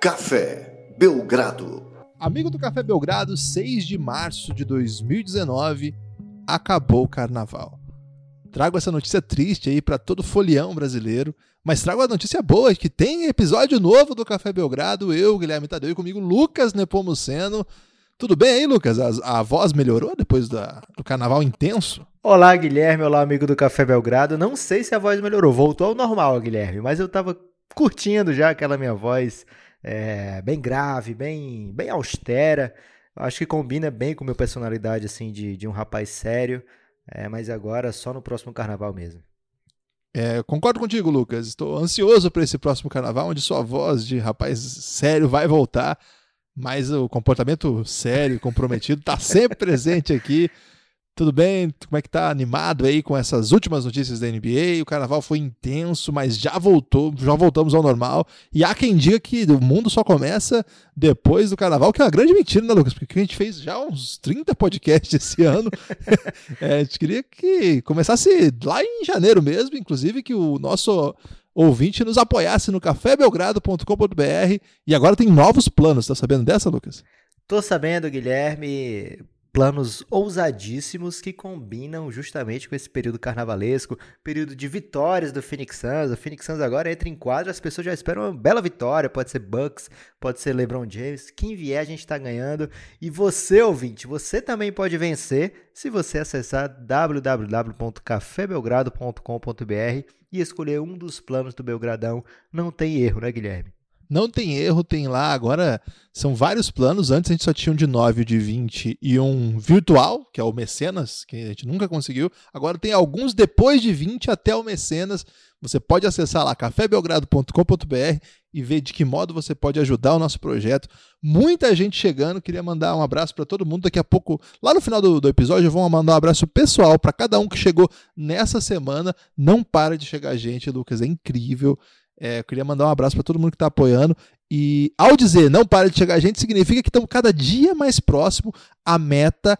Café Belgrado. Amigo do Café Belgrado, 6 de março de 2019, acabou o carnaval. Trago essa notícia triste aí para todo folião brasileiro, mas trago a notícia boa que tem episódio novo do Café Belgrado. Eu, Guilherme Tadeu, e comigo Lucas Nepomuceno. Tudo bem aí, Lucas? A, a voz melhorou depois da, do carnaval intenso? Olá, Guilherme. Olá, amigo do Café Belgrado. Não sei se a voz melhorou. Voltou ao normal, Guilherme, mas eu tava curtindo já aquela minha voz é, bem grave, bem, bem austera. Acho que combina bem com minha personalidade, assim, de, de um rapaz sério. É, mas agora só no próximo carnaval mesmo. É, concordo contigo, Lucas. Estou ansioso para esse próximo carnaval, onde sua voz de rapaz sério vai voltar mas o comportamento sério, comprometido, está sempre presente aqui. Tudo bem? Como é que tá animado aí com essas últimas notícias da NBA? O carnaval foi intenso, mas já voltou, já voltamos ao normal. E há quem diga que o mundo só começa depois do carnaval, que é uma grande mentira, né, Lucas? Porque a gente fez já uns 30 podcasts esse ano. é, a gente queria que começasse lá em janeiro mesmo, inclusive que o nosso ouvinte nos apoiasse no cafébelgrado.com.br e agora tem novos planos. Tá sabendo dessa, Lucas? Tô sabendo, Guilherme planos ousadíssimos que combinam justamente com esse período carnavalesco, período de vitórias do Phoenix Suns. O Phoenix Suns agora entra em quadra, as pessoas já esperam uma bela vitória, pode ser Bucks, pode ser LeBron James, quem vier a gente está ganhando. E você, ouvinte, você também pode vencer se você acessar www.cafébelgrado.com.br e escolher um dos planos do Belgradão. Não tem erro, né, Guilherme? Não tem erro, tem lá. Agora são vários planos. Antes a gente só tinha um de 9, de 20 e um virtual, que é o Mecenas, que a gente nunca conseguiu. Agora tem alguns depois de 20 até o Mecenas. Você pode acessar lá cafébelgrado.com.br e ver de que modo você pode ajudar o nosso projeto. Muita gente chegando, queria mandar um abraço para todo mundo. Daqui a pouco, lá no final do, do episódio, eu vou mandar um abraço pessoal para cada um que chegou nessa semana. Não para de chegar gente, Lucas, é incrível. É, eu queria mandar um abraço para todo mundo que está apoiando. E ao dizer não para de chegar a gente, significa que estamos cada dia mais próximo à meta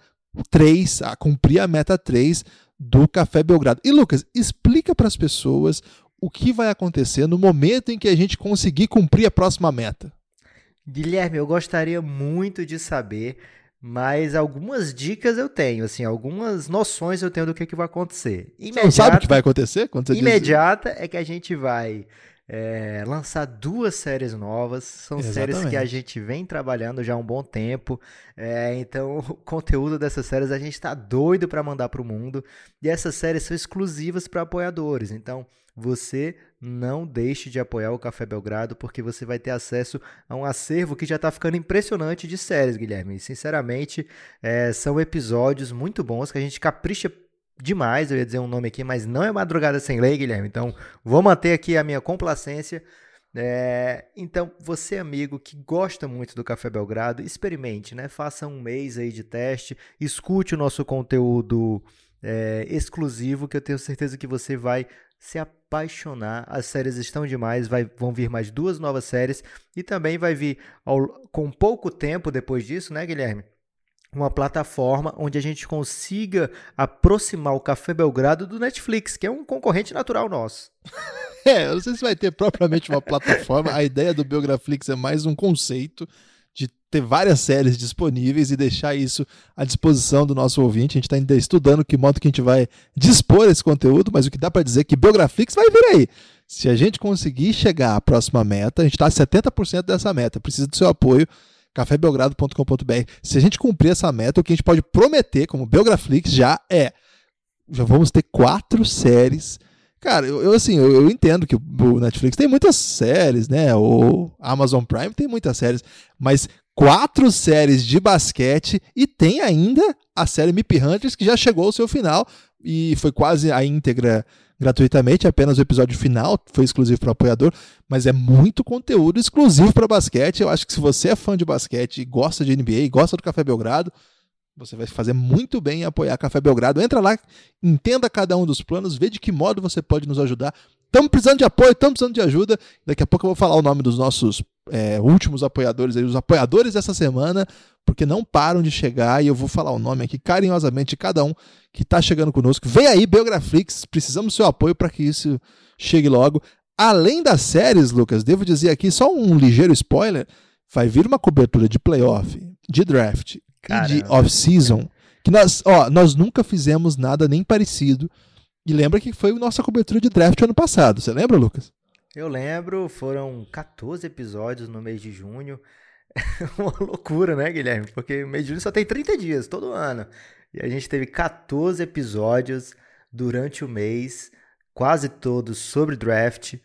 3, a cumprir a meta 3 do Café Belgrado. E Lucas, explica para as pessoas o que vai acontecer no momento em que a gente conseguir cumprir a próxima meta. Guilherme, eu gostaria muito de saber, mas algumas dicas eu tenho, assim, algumas noções eu tenho do que, que vai acontecer. Imediata, Você não sabe o que vai acontecer? Quando você imediata diz... é que a gente vai é, lançar duas séries novas. São Exatamente. séries que a gente vem trabalhando já há um bom tempo. É, então, o conteúdo dessas séries a gente está doido para mandar para o mundo. E essas séries são exclusivas para apoiadores. Então, você não deixe de apoiar o Café Belgrado, porque você vai ter acesso a um acervo que já está ficando impressionante de séries, Guilherme. E, sinceramente, é, são episódios muito bons que a gente capricha demais, eu ia dizer um nome aqui, mas não é Madrugada Sem Lei, Guilherme. Então, vou manter aqui a minha complacência. É, então, você, amigo que gosta muito do Café Belgrado, experimente, né? Faça um mês aí de teste, escute o nosso conteúdo é, exclusivo, que eu tenho certeza que você vai se apaixonar. As séries estão demais, vai, vão vir mais duas novas séries e também vai vir ao, com pouco tempo depois disso, né, Guilherme? Uma plataforma onde a gente consiga aproximar o Café Belgrado do Netflix, que é um concorrente natural nosso. É, eu não sei se vai ter propriamente uma plataforma. A ideia do Biograflix é mais um conceito de ter várias séries disponíveis e deixar isso à disposição do nosso ouvinte. A gente está ainda estudando que modo que a gente vai dispor esse conteúdo, mas o que dá para dizer é que Biograflix vai vir aí. Se a gente conseguir chegar à próxima meta, a gente está a 70% dessa meta. Precisa do seu apoio cafébelgrado.com.br. Se a gente cumprir essa meta, o que a gente pode prometer, como Belgraflix, já é. Já vamos ter quatro séries. Cara, eu, eu assim, eu, eu, entendo que o Netflix tem muitas séries, né? O Amazon Prime tem muitas séries, mas quatro séries de basquete e tem ainda a série Mip Hunters que já chegou ao seu final e foi quase a íntegra gratuitamente, apenas o episódio final foi exclusivo para apoiador, mas é muito conteúdo exclusivo para basquete. Eu acho que se você é fã de basquete gosta de NBA gosta do Café Belgrado, você vai fazer muito bem em apoiar Café Belgrado. Entra lá, entenda cada um dos planos, vê de que modo você pode nos ajudar. Estamos precisando de apoio, estamos precisando de ajuda. Daqui a pouco eu vou falar o nome dos nossos é, últimos apoiadores, aí, os apoiadores dessa semana, porque não param de chegar e eu vou falar o nome aqui carinhosamente de cada um que está chegando conosco. Vem aí, Biograflix, precisamos do seu apoio para que isso chegue logo. Além das séries, Lucas, devo dizer aqui só um ligeiro spoiler: vai vir uma cobertura de playoff, de draft Caramba. e de off-season. Que nós, ó, nós nunca fizemos nada nem parecido. E lembra que foi nossa cobertura de draft ano passado. Você lembra, Lucas? Eu lembro, foram 14 episódios no mês de junho. Uma loucura, né, Guilherme? Porque o mês de junho só tem 30 dias, todo ano. E a gente teve 14 episódios durante o mês, quase todos sobre draft.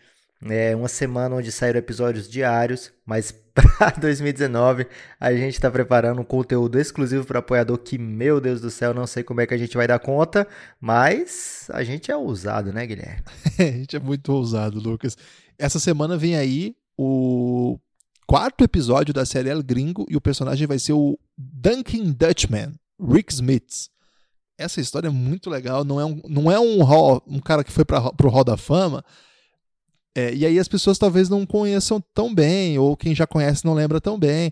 É uma semana onde saíram episódios diários, mas para 2019 a gente está preparando um conteúdo exclusivo para apoiador que, meu Deus do céu, não sei como é que a gente vai dar conta, mas a gente é ousado, né, Guilherme? a gente é muito ousado, Lucas. Essa semana vem aí o quarto episódio da série El Gringo e o personagem vai ser o Dunkin' Dutchman, Rick Smith. Essa história é muito legal, não é um, não é um, hall, um cara que foi para o Hall da Fama, é, e aí as pessoas talvez não conheçam tão bem, ou quem já conhece não lembra tão bem.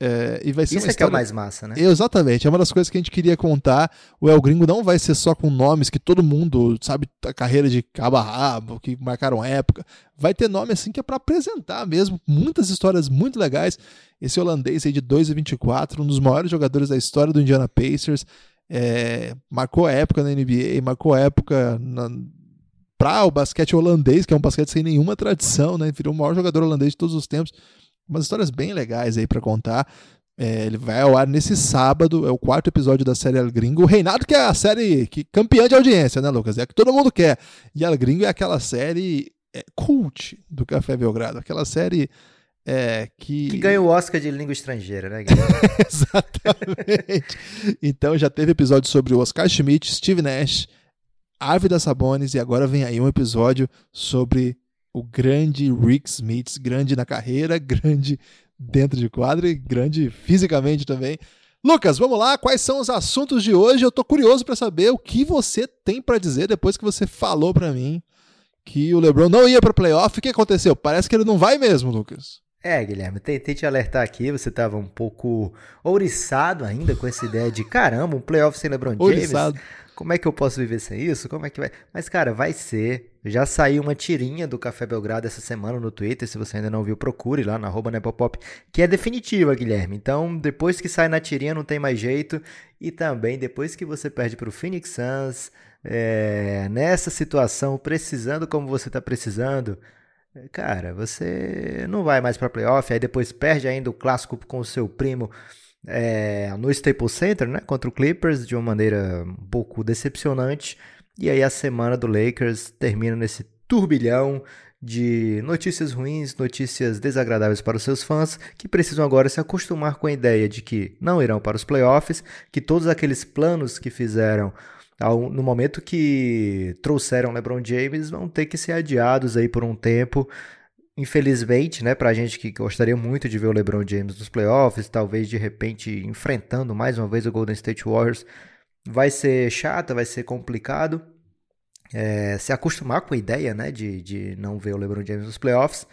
É, e vai ser Isso é história... que é o mais massa, né? Exatamente, é uma das coisas que a gente queria contar. O El Gringo não vai ser só com nomes que todo mundo sabe a carreira de cabo a rabo, que marcaram época. Vai ter nome assim que é para apresentar mesmo. Muitas histórias muito legais. Esse holandês aí de 2 e 24, um dos maiores jogadores da história do Indiana Pacers. É, marcou época na NBA, marcou época na, para o basquete holandês, que é um basquete sem nenhuma tradição, né? Virou o maior jogador holandês de todos os tempos. Umas histórias bem legais aí para contar. É, ele vai ao ar nesse sábado, é o quarto episódio da série El Gringo. O Reinado, que é a série que, campeã de audiência, né, Lucas? É a que todo mundo quer. E El Gringo é aquela série é, cult do Café Belgrado, aquela série é, que... que ganha o Oscar de língua estrangeira, né? Exatamente. então já teve episódio sobre o Oscar Schmidt, Steve Nash, Árvida Sabonis e agora vem aí um episódio sobre o grande Rick Smith, grande na carreira, grande dentro de quadro e grande fisicamente também. Lucas, vamos lá, quais são os assuntos de hoje? Eu tô curioso para saber o que você tem para dizer depois que você falou para mim que o LeBron não ia para playoff. O que aconteceu? Parece que ele não vai mesmo, Lucas. É, Guilherme, tentei te alertar aqui, você estava um pouco ouriçado ainda com essa ideia de caramba, um playoff sem LeBron James. Ouriçado. Como é que eu posso viver sem isso? Como é que vai? Mas, cara, vai ser. Já saiu uma tirinha do Café Belgrado essa semana no Twitter. Se você ainda não viu, procure lá na arroba Nepopop, que é definitiva, Guilherme. Então, depois que sai na tirinha, não tem mais jeito. E também, depois que você perde para o Phoenix Suns, é, nessa situação, precisando como você está precisando, cara, você não vai mais para playoff. Aí depois perde ainda o clássico com o seu primo é, no Staples Center, né, contra o Clippers, de uma maneira um pouco decepcionante. E aí a semana do Lakers termina nesse turbilhão de notícias ruins, notícias desagradáveis para os seus fãs, que precisam agora se acostumar com a ideia de que não irão para os playoffs, que todos aqueles planos que fizeram no momento que trouxeram LeBron James vão ter que ser adiados aí por um tempo infelizmente, né, pra gente que gostaria muito de ver o LeBron James nos playoffs, talvez de repente enfrentando mais uma vez o Golden State Warriors, vai ser chato, vai ser complicado. É, se acostumar com a ideia, né, de, de não ver o LeBron James nos playoffs.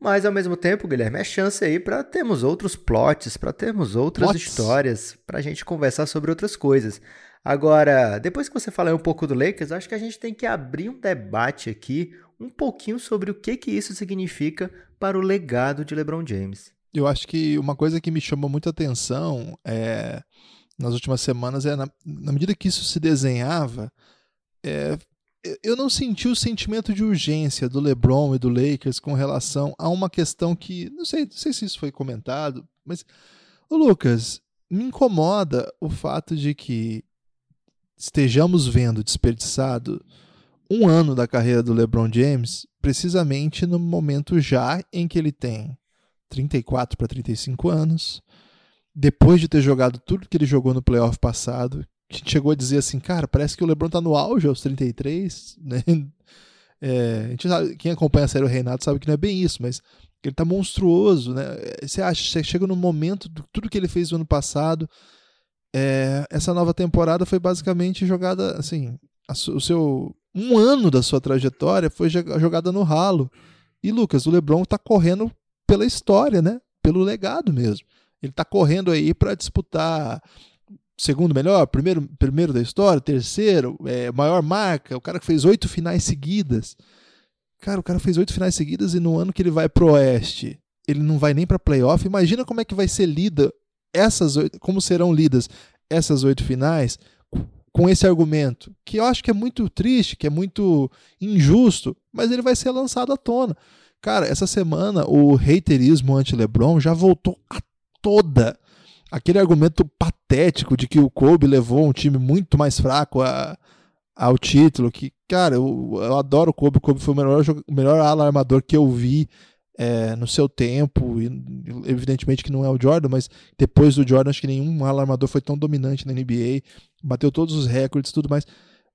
Mas ao mesmo tempo, Guilherme, é chance aí para termos outros plots, para termos outras Plots. histórias, para a gente conversar sobre outras coisas. Agora, depois que você falar um pouco do Lakers, acho que a gente tem que abrir um debate aqui um pouquinho sobre o que, que isso significa para o legado de LeBron James. Eu acho que uma coisa que me chamou muita atenção é, nas últimas semanas é, na, na medida que isso se desenhava, é, eu não senti o sentimento de urgência do LeBron e do Lakers com relação a uma questão que, não sei, não sei se isso foi comentado, mas, ô Lucas, me incomoda o fato de que estejamos vendo desperdiçado um ano da carreira do LeBron James, precisamente no momento já em que ele tem 34 para 35 anos, depois de ter jogado tudo que ele jogou no playoff passado, que chegou a dizer assim, cara, parece que o LeBron tá no auge aos 33, né? É, a gente sabe, quem acompanha a série o Renato sabe que não é bem isso, mas ele tá monstruoso, né? Você acha, você chega no momento de tudo que ele fez no ano passado, é, essa nova temporada foi basicamente jogada assim, a, o seu um ano da sua trajetória foi jogada no ralo. E Lucas, o LeBron está correndo pela história, né? Pelo legado mesmo. Ele está correndo aí para disputar segundo melhor, primeiro, primeiro da história, terceiro, é, maior marca, o cara que fez oito finais seguidas. Cara, o cara fez oito finais seguidas e no ano que ele vai pro Oeste, ele não vai nem pra playoff. Imagina como é que vai ser lida essas oito, como serão lidas essas oito finais com esse argumento, que eu acho que é muito triste, que é muito injusto, mas ele vai ser lançado à tona. Cara, essa semana o haterismo anti-LeBron já voltou a toda. Aquele argumento patético de que o Kobe levou um time muito mais fraco a, ao título, que, cara, eu, eu adoro o Kobe, o Kobe foi o melhor, melhor ala armador que eu vi é, no seu tempo, e evidentemente que não é o Jordan, mas depois do Jordan, acho que nenhum ala armador foi tão dominante na NBA, bateu todos os recordes e tudo mais.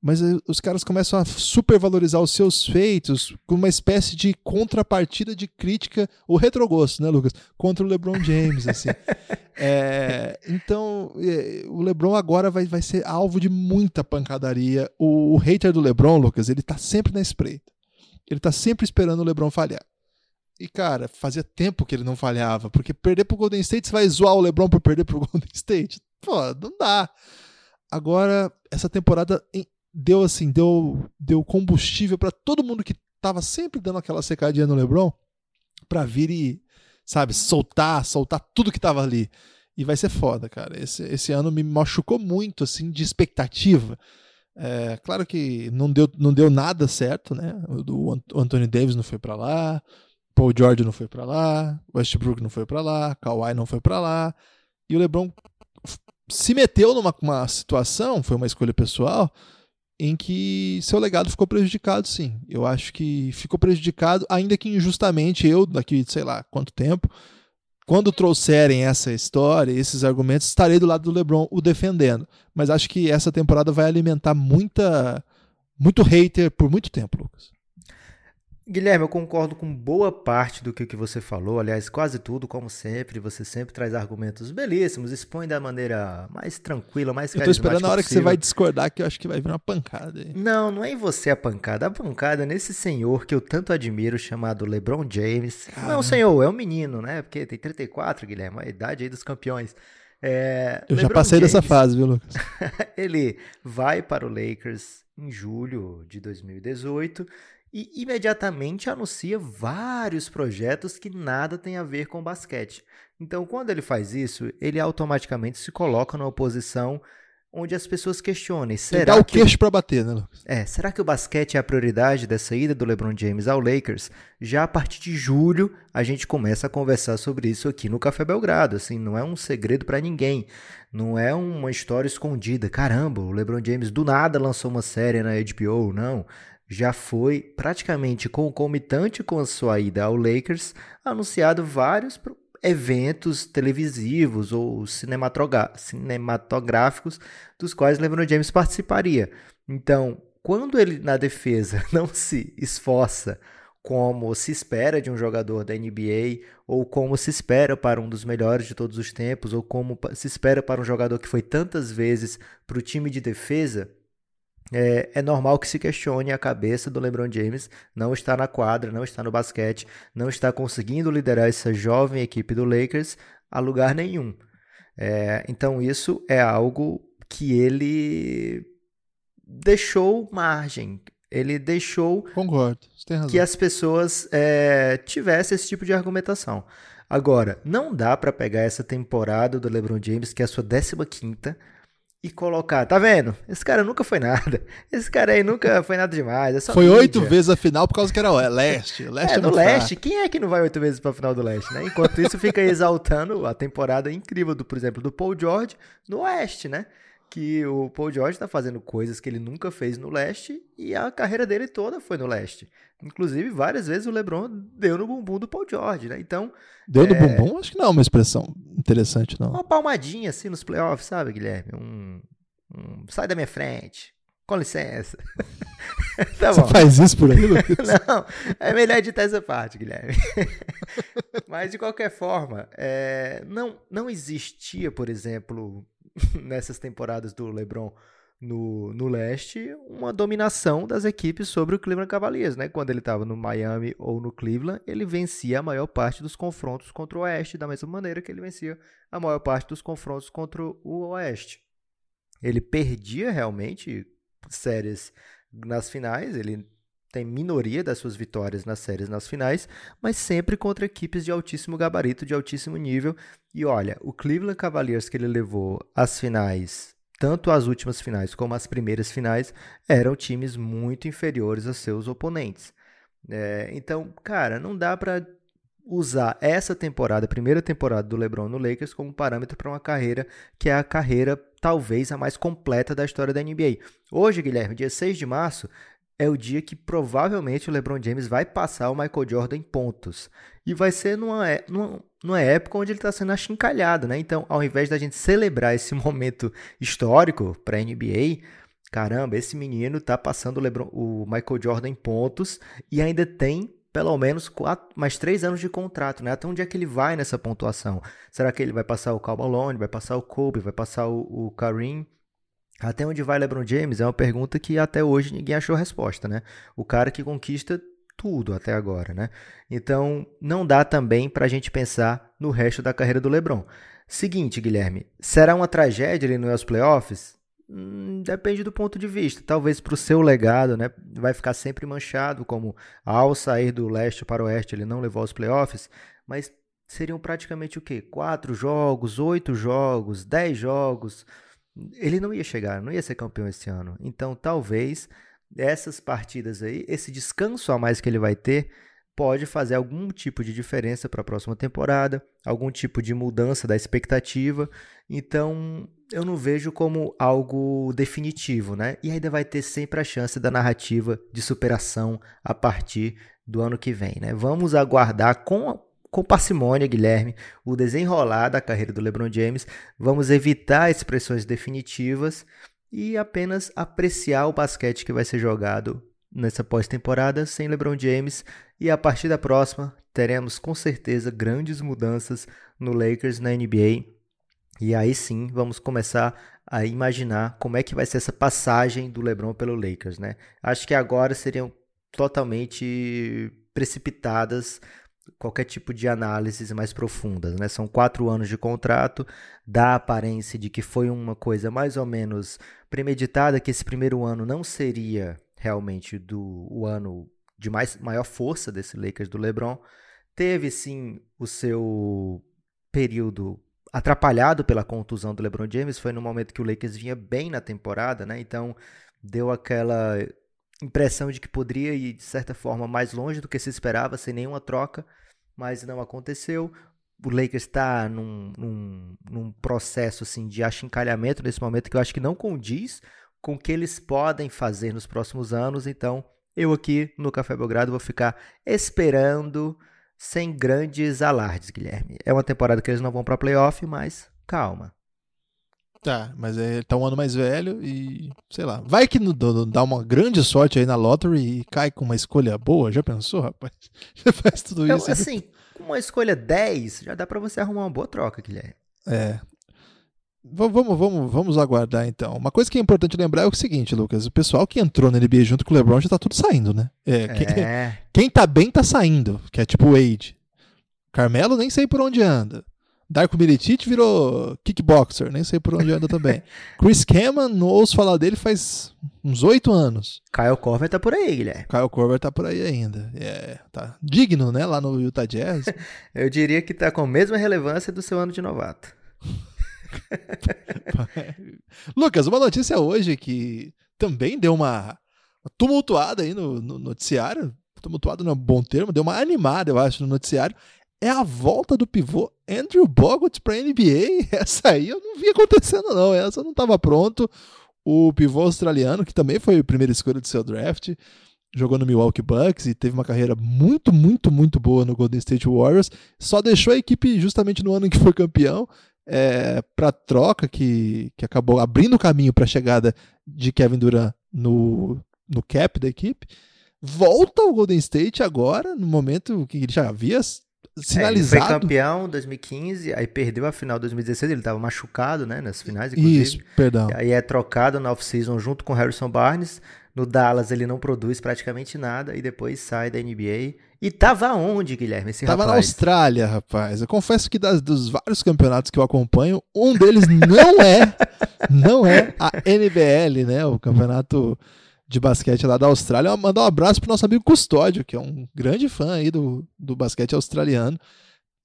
Mas eh, os caras começam a supervalorizar os seus feitos com uma espécie de contrapartida de crítica, o retrogosto, né, Lucas? Contra o LeBron James, assim. é, então, é, o LeBron agora vai, vai ser alvo de muita pancadaria. O, o hater do LeBron, Lucas, ele tá sempre na espreita. Ele tá sempre esperando o LeBron falhar. E, cara, fazia tempo que ele não falhava, porque perder pro Golden State, você vai zoar o LeBron por perder pro Golden State? Pô, não dá. Agora, essa temporada deu assim, deu, deu combustível para todo mundo que tava sempre dando aquela secadinha no LeBron para vir e, sabe, soltar, soltar tudo que tava ali. E vai ser foda, cara. Esse, esse ano me machucou muito, assim, de expectativa. É, claro que não deu, não deu nada certo, né? O, o Anthony Davis não foi para lá, Paul George não foi para lá, Westbrook não foi para lá, Kawhi não foi para lá, e o LeBron se meteu numa situação, foi uma escolha pessoal, em que seu legado ficou prejudicado, sim. Eu acho que ficou prejudicado, ainda que injustamente, eu, daqui sei lá quanto tempo, quando trouxerem essa história, esses argumentos, estarei do lado do LeBron o defendendo. Mas acho que essa temporada vai alimentar muita muito hater por muito tempo, Lucas. Guilherme, eu concordo com boa parte do que, você falou, aliás, quase tudo, como sempre. Você sempre traz argumentos belíssimos, expõe da maneira mais tranquila, mais Eu tô esperando a hora possível. que você vai discordar, que eu acho que vai vir uma pancada. Aí. Não, não é em você a pancada. A pancada é nesse senhor que eu tanto admiro, chamado LeBron James. Caramba. Não, senhor, é um menino, né? Porque tem 34, Guilherme, a idade aí dos campeões. É, eu LeBron já passei James, dessa fase, viu, Lucas? ele vai para o Lakers em julho de 2018 e imediatamente anuncia vários projetos que nada tem a ver com basquete. Então, quando ele faz isso, ele automaticamente se coloca numa posição onde as pessoas questionem. Será dá o queixo o... para bater, né, Lucas? É, será que o basquete é a prioridade dessa ida do LeBron James ao Lakers? Já a partir de julho, a gente começa a conversar sobre isso aqui no Café Belgrado. Assim, não é um segredo para ninguém. Não é uma história escondida. Caramba, o LeBron James do nada lançou uma série na HBO, não já foi praticamente concomitante com a sua ida ao Lakers, anunciado vários eventos televisivos ou cinematográficos dos quais LeBron James participaria. Então, quando ele na defesa não se esforça como se espera de um jogador da NBA, ou como se espera para um dos melhores de todos os tempos, ou como se espera para um jogador que foi tantas vezes para o time de defesa, é, é, normal que se questione a cabeça do LeBron James não está na quadra, não está no basquete, não está conseguindo liderar essa jovem equipe do Lakers a lugar nenhum. É, então isso é algo que ele deixou margem, ele deixou Concordo, que as pessoas é, tivessem esse tipo de argumentação. Agora, não dá para pegar essa temporada do LeBron James, que é a sua 15 quinta e colocar, tá vendo? Esse cara nunca foi nada. Esse cara aí nunca foi nada demais. É foi oito vezes a final por causa que era o leste. leste é, é no leste. Fraco. Quem é que não vai oito vezes pra final do leste, né? Enquanto isso, fica exaltando a temporada incrível, do, por exemplo, do Paul George no oeste, né? Que o Paul George tá fazendo coisas que ele nunca fez no leste e a carreira dele toda foi no leste. Inclusive, várias vezes o LeBron deu no bumbum do Paul George, né? Então. Deu é... no bumbum? Acho que não é uma expressão interessante, não. Uma palmadinha assim nos playoffs, sabe, Guilherme? Um, um... Sai da minha frente. Com licença. tá Você faz isso por aí, Lucas? não, é melhor editar essa parte, Guilherme. Mas, de qualquer forma, é... não, não existia, por exemplo, nessas temporadas do LeBron no, no leste uma dominação das equipes sobre o Cleveland Cavaliers, né? Quando ele estava no Miami ou no Cleveland, ele vencia a maior parte dos confrontos contra o Oeste, da mesma maneira que ele vencia a maior parte dos confrontos contra o Oeste. Ele perdia realmente séries nas finais, ele tem minoria das suas vitórias nas séries nas finais, mas sempre contra equipes de altíssimo gabarito, de altíssimo nível. E olha, o Cleveland Cavaliers que ele levou às finais, tanto as últimas finais como as primeiras finais, eram times muito inferiores a seus oponentes. É, então, cara, não dá para usar essa temporada, a primeira temporada do LeBron no Lakers, como parâmetro para uma carreira que é a carreira talvez a mais completa da história da NBA. Hoje, Guilherme, dia 6 de março, é o dia que provavelmente o LeBron James vai passar o Michael Jordan em pontos. E vai ser numa, é, numa, numa época onde ele está sendo achincalhado, né? Então, ao invés da gente celebrar esse momento histórico para a NBA, caramba, esse menino está passando o, LeBron, o Michael Jordan em pontos e ainda tem pelo menos quatro, mais três anos de contrato, né? Até onde é que ele vai nessa pontuação? Será que ele vai passar o Cal Malone, vai passar o Kobe, vai passar o, o Kareem? Até onde vai LeBron James? É uma pergunta que até hoje ninguém achou resposta, né? O cara que conquista tudo até agora, né? Então, não dá também para a gente pensar no resto da carreira do LeBron. Seguinte, Guilherme, será uma tragédia ele não ir aos playoffs? Hum, depende do ponto de vista. Talvez para o seu legado, né, vai ficar sempre manchado, como ao sair do leste para o oeste ele não levou aos playoffs, mas seriam praticamente o quê? Quatro jogos, oito jogos, dez jogos. Ele não ia chegar, não ia ser campeão esse ano. Então, talvez essas partidas aí, esse descanso a mais que ele vai ter, pode fazer algum tipo de diferença para a próxima temporada, algum tipo de mudança da expectativa. Então, eu não vejo como algo definitivo, né? E ainda vai ter sempre a chance da narrativa de superação a partir do ano que vem, né? Vamos aguardar com com parcimônia, Guilherme, o desenrolar da carreira do LeBron James. Vamos evitar expressões definitivas e apenas apreciar o basquete que vai ser jogado nessa pós-temporada sem LeBron James. E a partir da próxima, teremos com certeza grandes mudanças no Lakers na NBA e aí sim, vamos começar a imaginar como é que vai ser essa passagem do LeBron pelo Lakers, né? Acho que agora seriam totalmente precipitadas qualquer tipo de análises mais profundas, né? São quatro anos de contrato, dá a aparência de que foi uma coisa mais ou menos premeditada, que esse primeiro ano não seria realmente do o ano de mais, maior força desse Lakers do LeBron. Teve sim o seu período atrapalhado pela contusão do LeBron James. Foi no momento que o Lakers vinha bem na temporada, né? Então deu aquela impressão de que poderia ir de certa forma mais longe do que se esperava, sem nenhuma troca, mas não aconteceu. O Lakers está num, num, num, processo assim, de achincalhamento nesse momento que eu acho que não condiz com o que eles podem fazer nos próximos anos. Então, eu aqui no Café Belgrado vou ficar esperando sem grandes alardes, Guilherme. É uma temporada que eles não vão para playoff, mas calma. Tá, mas ele tá um ano mais velho e, sei lá, vai que dá uma grande sorte aí na lottery e cai com uma escolha boa, já pensou, rapaz? Já faz tudo isso. Eu, assim, com uma escolha 10, já dá para você arrumar uma boa troca, Guilherme. É, Vamos, vamos, vamos aguardar então. Uma coisa que é importante lembrar é o seguinte, Lucas: o pessoal que entrou na NBA junto com o LeBron já tá tudo saindo, né? É, quem, é. quem tá bem tá saindo, que é tipo o Wade. Carmelo nem sei por onde anda. Darko Milicic virou kickboxer, nem sei por onde anda também. Chris Cameron, não ouço falar dele faz uns oito anos. Kyle Korver tá por aí, Guilherme. Kyle Korver tá por aí ainda. É, tá digno, né, lá no Utah Jazz. Eu diria que tá com a mesma relevância do seu ano de novato. Lucas, uma notícia hoje que também deu uma tumultuada aí no, no noticiário. Tumultuado não é um bom termo, deu uma animada, eu acho, no noticiário. É a volta do pivô Andrew Bogut para NBA. Essa aí eu não vi acontecendo, não. Essa não estava pronto. O pivô australiano, que também foi a primeira escolha do seu draft, jogou no Milwaukee Bucks e teve uma carreira muito, muito, muito boa no Golden State Warriors. Só deixou a equipe justamente no ano em que foi campeão é, para troca que, que acabou abrindo o caminho para a chegada de Kevin Durant no, no cap da equipe. Volta ao Golden State agora, no momento que ele já havia sinalizado. É, ele foi campeão em 2015, aí perdeu a final de 2016, ele estava machucado, né, nas finais, inclusive. Isso, perdão. Aí é trocado na off-season junto com Harrison Barnes. No Dallas ele não produz praticamente nada e depois sai da NBA. E tava onde, Guilherme, esse tava rapaz? na Austrália, rapaz. Eu confesso que das, dos vários campeonatos que eu acompanho, um deles não é, não é a NBL, né? O campeonato de basquete lá da Austrália. Mandar um abraço pro nosso amigo Custódio, que é um grande fã aí do, do basquete australiano.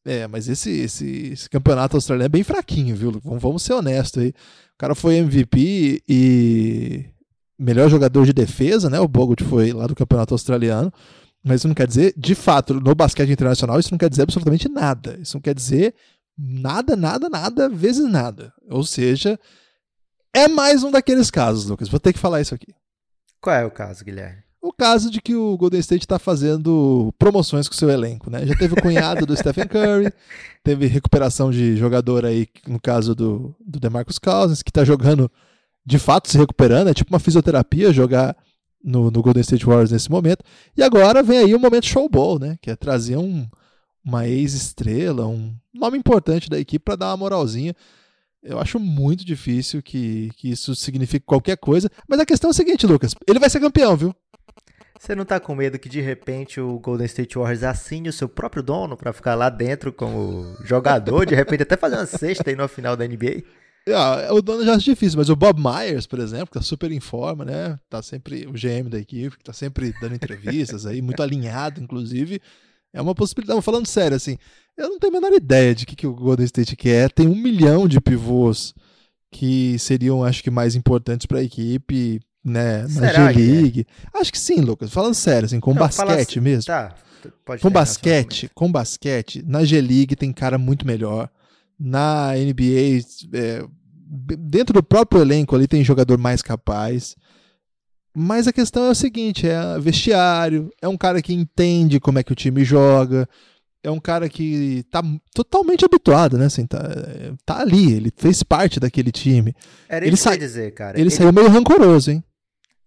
É, mas esse, esse, esse campeonato australiano é bem fraquinho, viu? Vamos ser honestos aí. O cara foi MVP e melhor jogador de defesa, né? O Bogut foi lá do campeonato australiano. Mas isso não quer dizer, de fato, no basquete internacional, isso não quer dizer absolutamente nada. Isso não quer dizer nada, nada, nada, vezes nada. Ou seja, é mais um daqueles casos, Lucas. Vou ter que falar isso aqui. Qual é o caso, Guilherme? O caso de que o Golden State está fazendo promoções com o seu elenco, né? Já teve o cunhado do Stephen Curry, teve recuperação de jogador aí, no caso do, do DeMarcus Cousins, que está jogando, de fato, se recuperando. É tipo uma fisioterapia jogar no, no Golden State Warriors nesse momento. E agora vem aí o momento showball, né? Que é trazer um, uma ex-estrela, um nome importante da equipe para dar uma moralzinha. Eu acho muito difícil que, que isso signifique qualquer coisa. Mas a questão é a seguinte, Lucas: ele vai ser campeão, viu? Você não tá com medo que de repente o Golden State Warriors assine o seu próprio dono para ficar lá dentro como jogador, de repente até fazer uma sexta aí no final da NBA? Ah, o dono já acho difícil, mas o Bob Myers, por exemplo, que tá super em forma, né? Tá sempre o GM da equipe, que tá sempre dando entrevistas aí, muito alinhado, inclusive. É uma possibilidade. Falando sério, assim, eu não tenho a menor ideia de que, que o Golden State quer. Tem um milhão de pivôs que seriam, acho que, mais importantes para a equipe, né? Na G-League. É? Acho que sim, Lucas. Falando sério, assim, com não, basquete assim, mesmo. Tá. Com basquete, com basquete, na G-League tem cara muito melhor. Na NBA, é, dentro do próprio elenco ali tem jogador mais capaz. Mas a questão é o seguinte: é vestiário, é um cara que entende como é que o time joga, é um cara que tá totalmente habituado, né? Assim, tá, tá ali, ele fez parte daquele time. Era ele isso que dizer, cara. Ele, ele saiu meio rancoroso, hein?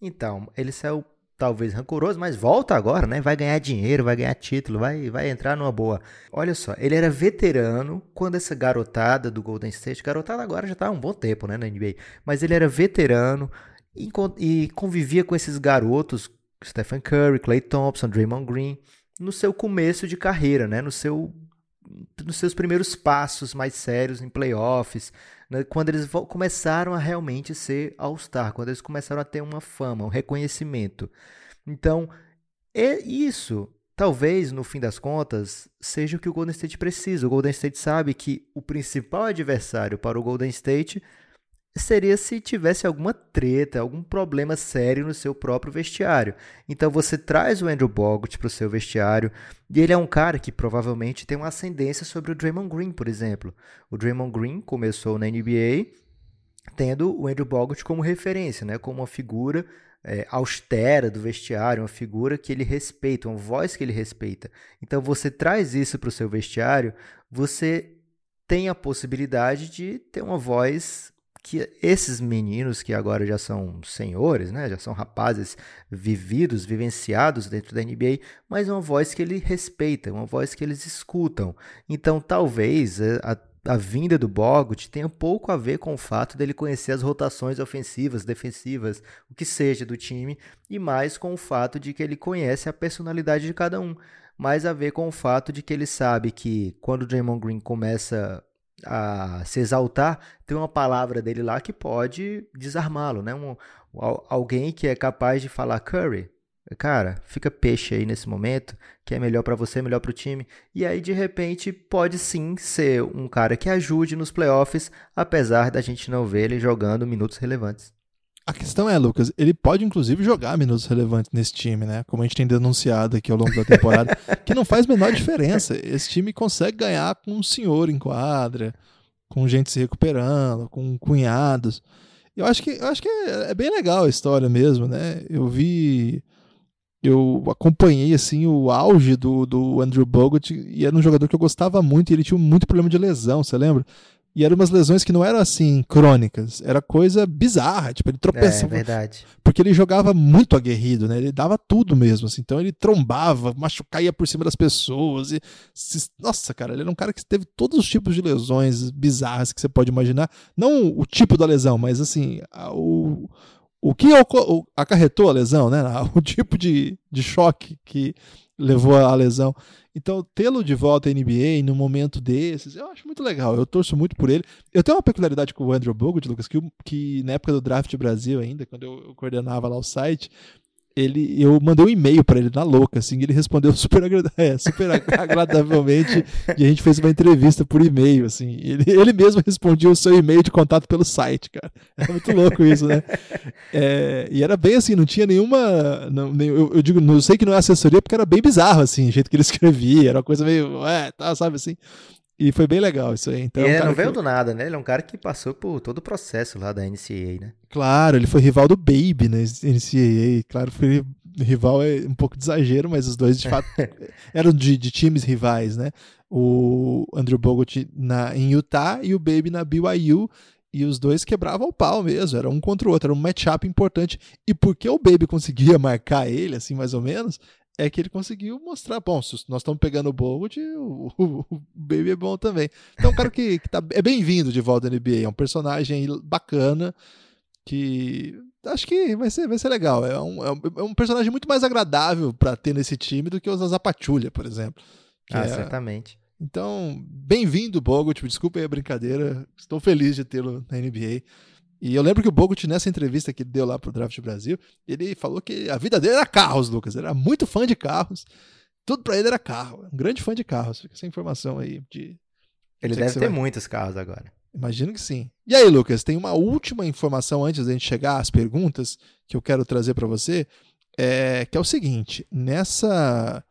Então, ele saiu talvez rancoroso, mas volta agora, né? Vai ganhar dinheiro, vai ganhar título, vai, vai entrar numa boa. Olha só, ele era veterano quando essa garotada do Golden State, garotada agora já tá há um bom tempo, né, na NBA, mas ele era veterano, e, e convivia com esses garotos, Stephen Curry, Clay Thompson, Draymond Green, no seu começo de carreira, né? no seu, nos seus primeiros passos mais sérios em playoffs, né? quando eles começaram a realmente ser All-Star, quando eles começaram a ter uma fama, um reconhecimento. Então, é isso talvez, no fim das contas, seja o que o Golden State precisa. O Golden State sabe que o principal adversário para o Golden State seria se tivesse alguma treta, algum problema sério no seu próprio vestiário. Então você traz o Andrew Bogut para o seu vestiário e ele é um cara que provavelmente tem uma ascendência sobre o Draymond Green, por exemplo. O Draymond Green começou na NBA tendo o Andrew Bogut como referência, né, como uma figura é, austera do vestiário, uma figura que ele respeita, uma voz que ele respeita. Então você traz isso para o seu vestiário, você tem a possibilidade de ter uma voz que esses meninos que agora já são senhores, né, já são rapazes vividos, vivenciados dentro da NBA, mas uma voz que ele respeita, uma voz que eles escutam. Então, talvez eh, a, a vinda do Bogut tenha pouco a ver com o fato dele conhecer as rotações ofensivas, defensivas, o que seja do time, e mais com o fato de que ele conhece a personalidade de cada um. Mais a ver com o fato de que ele sabe que quando o Draymond Green começa a se exaltar, tem uma palavra dele lá que pode desarmá-lo, né? Um, alguém que é capaz de falar Curry, cara, fica peixe aí nesse momento, que é melhor para você, melhor para o time. E aí de repente pode sim ser um cara que ajude nos playoffs, apesar da gente não ver ele jogando minutos relevantes. A questão é, Lucas, ele pode inclusive jogar minutos relevantes nesse time, né? Como a gente tem denunciado aqui ao longo da temporada, que não faz a menor diferença. Esse time consegue ganhar com um senhor em quadra, com gente se recuperando, com cunhados. Eu acho que, eu acho que é, é bem legal a história mesmo, né? Eu vi eu acompanhei assim o auge do, do Andrew Bogut e era um jogador que eu gostava muito e ele tinha muito problema de lesão, você lembra? E eram umas lesões que não eram assim crônicas, era coisa bizarra, tipo, ele tropeçava. É verdade. Porque ele jogava muito aguerrido, né? Ele dava tudo mesmo, assim. Então ele trombava, machucaia por cima das pessoas. E, nossa, cara, ele era um cara que teve todos os tipos de lesões bizarras que você pode imaginar. Não o tipo da lesão, mas assim, o, o que acarretou a lesão, né? O tipo de, de choque que levou a lesão. Então, tê-lo de volta à NBA num momento desses, eu acho muito legal. Eu torço muito por ele. Eu tenho uma peculiaridade com o Andrew Bogut, Lucas, que, que na época do Draft Brasil ainda, quando eu, eu coordenava lá o site, ele, eu mandei um e-mail para ele na louca, assim, ele respondeu super, agrada é, super agradavelmente e a gente fez uma entrevista por e-mail, assim. Ele, ele mesmo respondia o seu e-mail de contato pelo site, cara. É muito louco isso, né? É, e era bem assim, não tinha nenhuma. Não, nem, eu, eu, digo, não sei que não é assessoria, porque era bem bizarro, assim, o jeito que ele escrevia, era uma coisa meio. É, tá, sabe assim. E foi bem legal isso aí. Então, e ele não veio que... do nada, né? Ele é um cara que passou por todo o processo lá da NCAA, né? Claro, ele foi rival do Baby na NCAA. Claro, foi rival é um pouco de exagero, mas os dois de fato eram de, de, times rivais, né? O Andrew Bogut na, em Utah e o Baby na BYU. E os dois quebravam o pau mesmo, era um contra o outro, era um matchup importante. E porque o Baby conseguia marcar ele, assim, mais ou menos, é que ele conseguiu mostrar, bom, se nós estamos pegando o Bogut, o, o, o, Baby é bom também. Então, é um cara que, que tá, é bem-vindo de volta à NBA, é um personagem bacana, que acho que vai ser, vai ser legal. É um, é um personagem muito mais agradável para ter nesse time do que o Zaza Patrulha, por exemplo. Ah, é... certamente. Então, bem-vindo, Bogut, desculpa aí a brincadeira, estou feliz de tê-lo na NBA. E eu lembro que o Bogut, nessa entrevista que ele deu lá pro Draft Brasil, ele falou que a vida dele era carros, Lucas. Ele era muito fã de carros. Tudo para ele era carro. Um grande fã de carros. Fica essa informação aí de. Ele deve ter vai... muitos carros agora. Imagino que sim. E aí, Lucas, tem uma última informação antes da gente chegar às perguntas que eu quero trazer para você, é, que é o seguinte: nessa,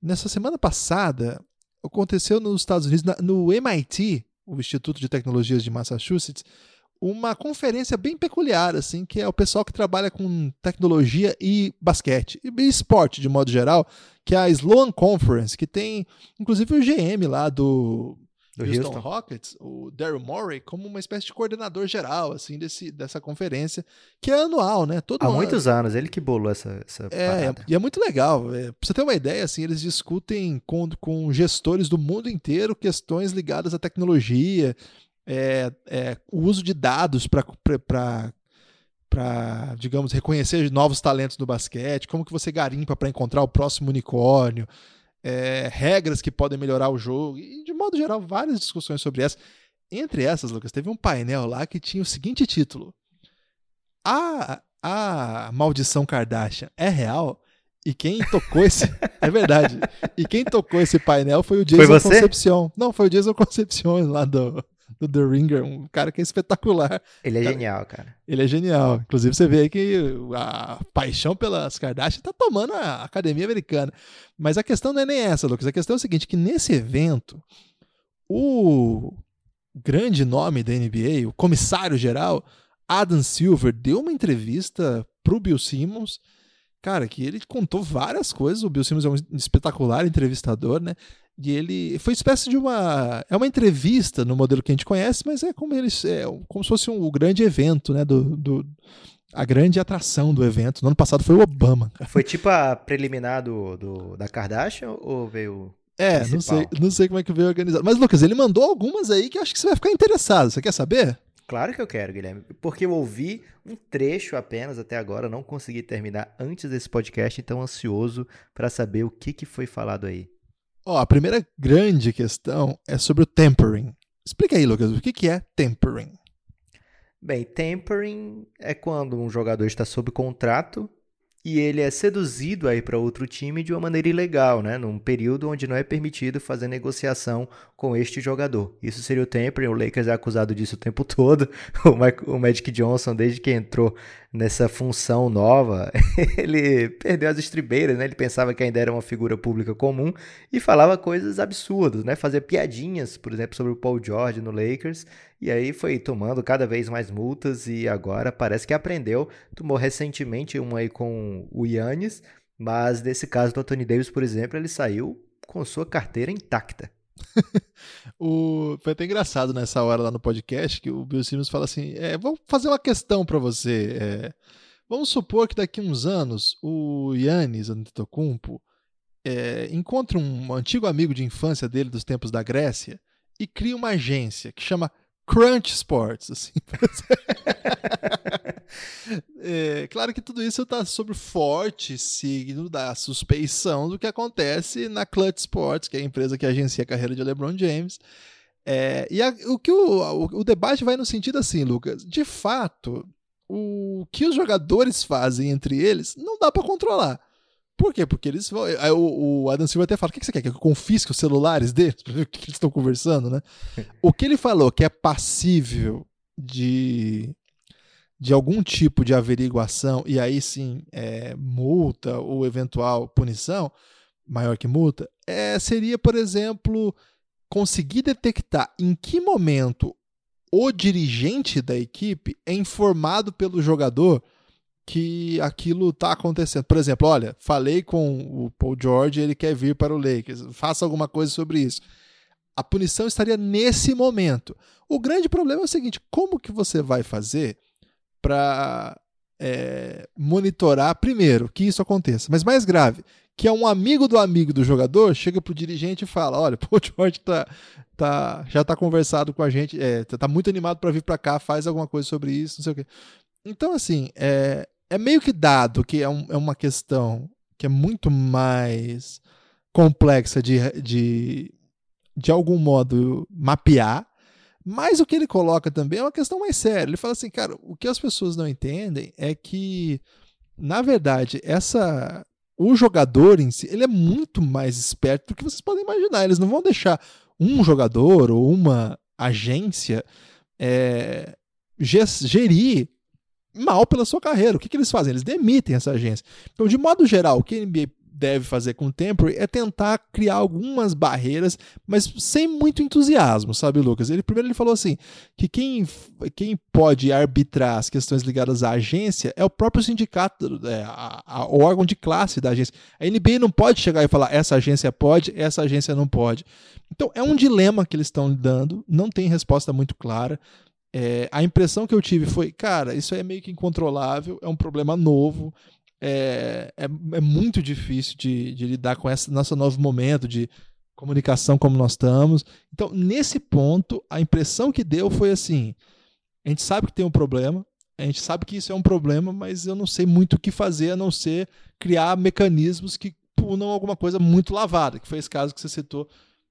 nessa semana passada, aconteceu nos Estados Unidos, no MIT, o Instituto de Tecnologias de Massachusetts, uma conferência bem peculiar, assim, que é o pessoal que trabalha com tecnologia e basquete, e esporte de modo geral, que é a Sloan Conference, que tem inclusive o GM lá do, do Houston, Houston, Rockets, o Daryl Morey, como uma espécie de coordenador geral, assim, desse, dessa conferência, que é anual, né? Todo Há ano. muitos anos, ele que bolou essa, essa é, parada. E é muito legal. É, pra você ter uma ideia, assim, eles discutem com, com gestores do mundo inteiro questões ligadas à tecnologia, é, é, o uso de dados para para, digamos, reconhecer novos talentos no basquete, como que você garimpa para encontrar o próximo unicórnio, é, regras que podem melhorar o jogo, e de modo geral, várias discussões sobre essa. Entre essas, Lucas, teve um painel lá que tinha o seguinte título: A, a maldição Kardashian é real? E quem tocou esse. é verdade. E quem tocou esse painel foi o Jason foi Concepcion. Não, foi o Jason Concepcion lá do, do The Ringer, um cara que é espetacular. Ele é cara, genial, cara. Ele é genial. Inclusive, você vê aí que a paixão pelas Kardashian tá tomando a academia americana. Mas a questão não é nem essa, Lucas. A questão é o seguinte: que nesse evento, o grande nome da NBA, o comissário geral, Adam Silver, deu uma entrevista pro Bill Simmons cara, que ele contou várias coisas. O Bill Simmons é um espetacular entrevistador, né? E ele foi espécie de uma é uma entrevista no modelo que a gente conhece, mas é como eles é como se fosse um, o grande evento, né, do, do a grande atração do evento. No ano passado foi o Obama. Cara. Foi tipo a preliminar do, do da Kardashian ou veio É, principal? não sei, não sei como é que veio organizado. Mas Lucas, ele mandou algumas aí que acho que você vai ficar interessado. Você quer saber? Claro que eu quero, Guilherme, porque eu ouvi um trecho apenas até agora, não consegui terminar antes desse podcast, então ansioso para saber o que, que foi falado aí. Ó, a primeira grande questão é sobre o tempering. Explica aí, Lucas, o que, que é tempering? Bem, tempering é quando um jogador está sob contrato e ele é seduzido a ir para outro time de uma maneira ilegal, né? num período onde não é permitido fazer negociação com este jogador. Isso seria o tempering, o Lakers é acusado disso o tempo todo. O, Magic Johnson, desde que entrou nessa função nova, ele perdeu as estribeiras, né? Ele pensava que ainda era uma figura pública comum e falava coisas absurdas, né? Fazia piadinhas, por exemplo, sobre o Paul George no Lakers, e aí foi tomando cada vez mais multas e agora parece que aprendeu. Tomou recentemente uma aí com o Yannis, mas nesse caso do Anthony Davis, por exemplo, ele saiu com sua carteira intacta. o... Foi até engraçado nessa hora lá no podcast que o Bill Simmons fala assim: é, vou fazer uma questão para você. É, vamos supor que daqui a uns anos o Yannis Antetokounmpo é, encontra um antigo amigo de infância dele dos tempos da Grécia e cria uma agência que chama Crunch Sports, assim. é, claro que tudo isso está sob forte signo da suspeição do que acontece na Clutch Sports, que é a empresa que agencia a carreira de LeBron James. É, e a, o que o, o, o, debate vai no sentido assim, Lucas. De fato, o que os jogadores fazem entre eles não dá para controlar. Por quê? Porque eles. O, o Adam Silva até fala: o que você quer? Que eu confisque os celulares deles para ver o que eles estão conversando, né? o que ele falou que é passível de, de algum tipo de averiguação, e aí sim é, multa ou eventual punição, maior que multa, é, seria, por exemplo, conseguir detectar em que momento o dirigente da equipe é informado pelo jogador que aquilo está acontecendo. Por exemplo, olha, falei com o Paul George, ele quer vir para o Lakers, faça alguma coisa sobre isso. A punição estaria nesse momento. O grande problema é o seguinte: como que você vai fazer para é, monitorar primeiro que isso aconteça? Mas mais grave, que é um amigo do amigo do jogador, chega pro dirigente e fala: olha, o George tá, tá, já tá conversado com a gente, é, tá muito animado para vir para cá, faz alguma coisa sobre isso, não sei o quê. Então, assim, é, é meio que dado que é, um, é uma questão que é muito mais complexa de, de, de algum modo mapear, mas o que ele coloca também é uma questão mais séria. Ele fala assim, cara, o que as pessoas não entendem é que, na verdade, essa o jogador em si, ele é muito mais esperto do que vocês podem imaginar. Eles não vão deixar um jogador ou uma agência é, gerir mal pela sua carreira. O que, que eles fazem? Eles demitem essa agência. Então, de modo geral, o que a NBA deve fazer com o Temporary é tentar criar algumas barreiras, mas sem muito entusiasmo, sabe, Lucas? Ele primeiro ele falou assim que quem, quem pode arbitrar as questões ligadas à agência é o próprio sindicato, é, a, a, o órgão de classe da agência. A NBA não pode chegar e falar essa agência pode, essa agência não pode. Então é um dilema que eles estão dando, não tem resposta muito clara. É, a impressão que eu tive foi, cara, isso é meio que incontrolável, é um problema novo é, é, é muito difícil de, de, lidar com esse nosso novo momento de comunicação como nós estamos. Então, nesse ponto, a impressão que deu foi assim: a gente sabe que tem um problema, a gente sabe que isso é um problema, mas eu não sei muito o que fazer a não ser criar mecanismos que punam alguma coisa muito lavada, que foi esse caso que você citou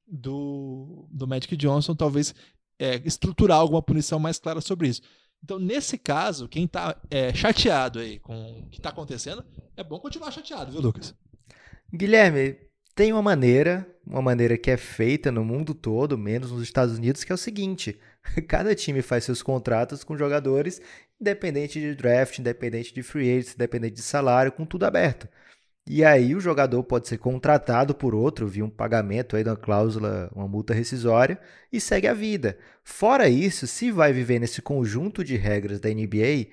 do, do Magic Johnson, talvez é, estruturar alguma punição mais clara sobre isso. Então, nesse caso, quem está é, chateado aí com o que está acontecendo, é bom continuar chateado, viu, Lucas? Guilherme, tem uma maneira, uma maneira que é feita no mundo todo, menos nos Estados Unidos, que é o seguinte: cada time faz seus contratos com jogadores, independente de draft, independente de free agents, independente de salário, com tudo aberto. E aí o jogador pode ser contratado por outro via um pagamento aí da cláusula, uma multa rescisória e segue a vida. Fora isso, se vai viver nesse conjunto de regras da NBA,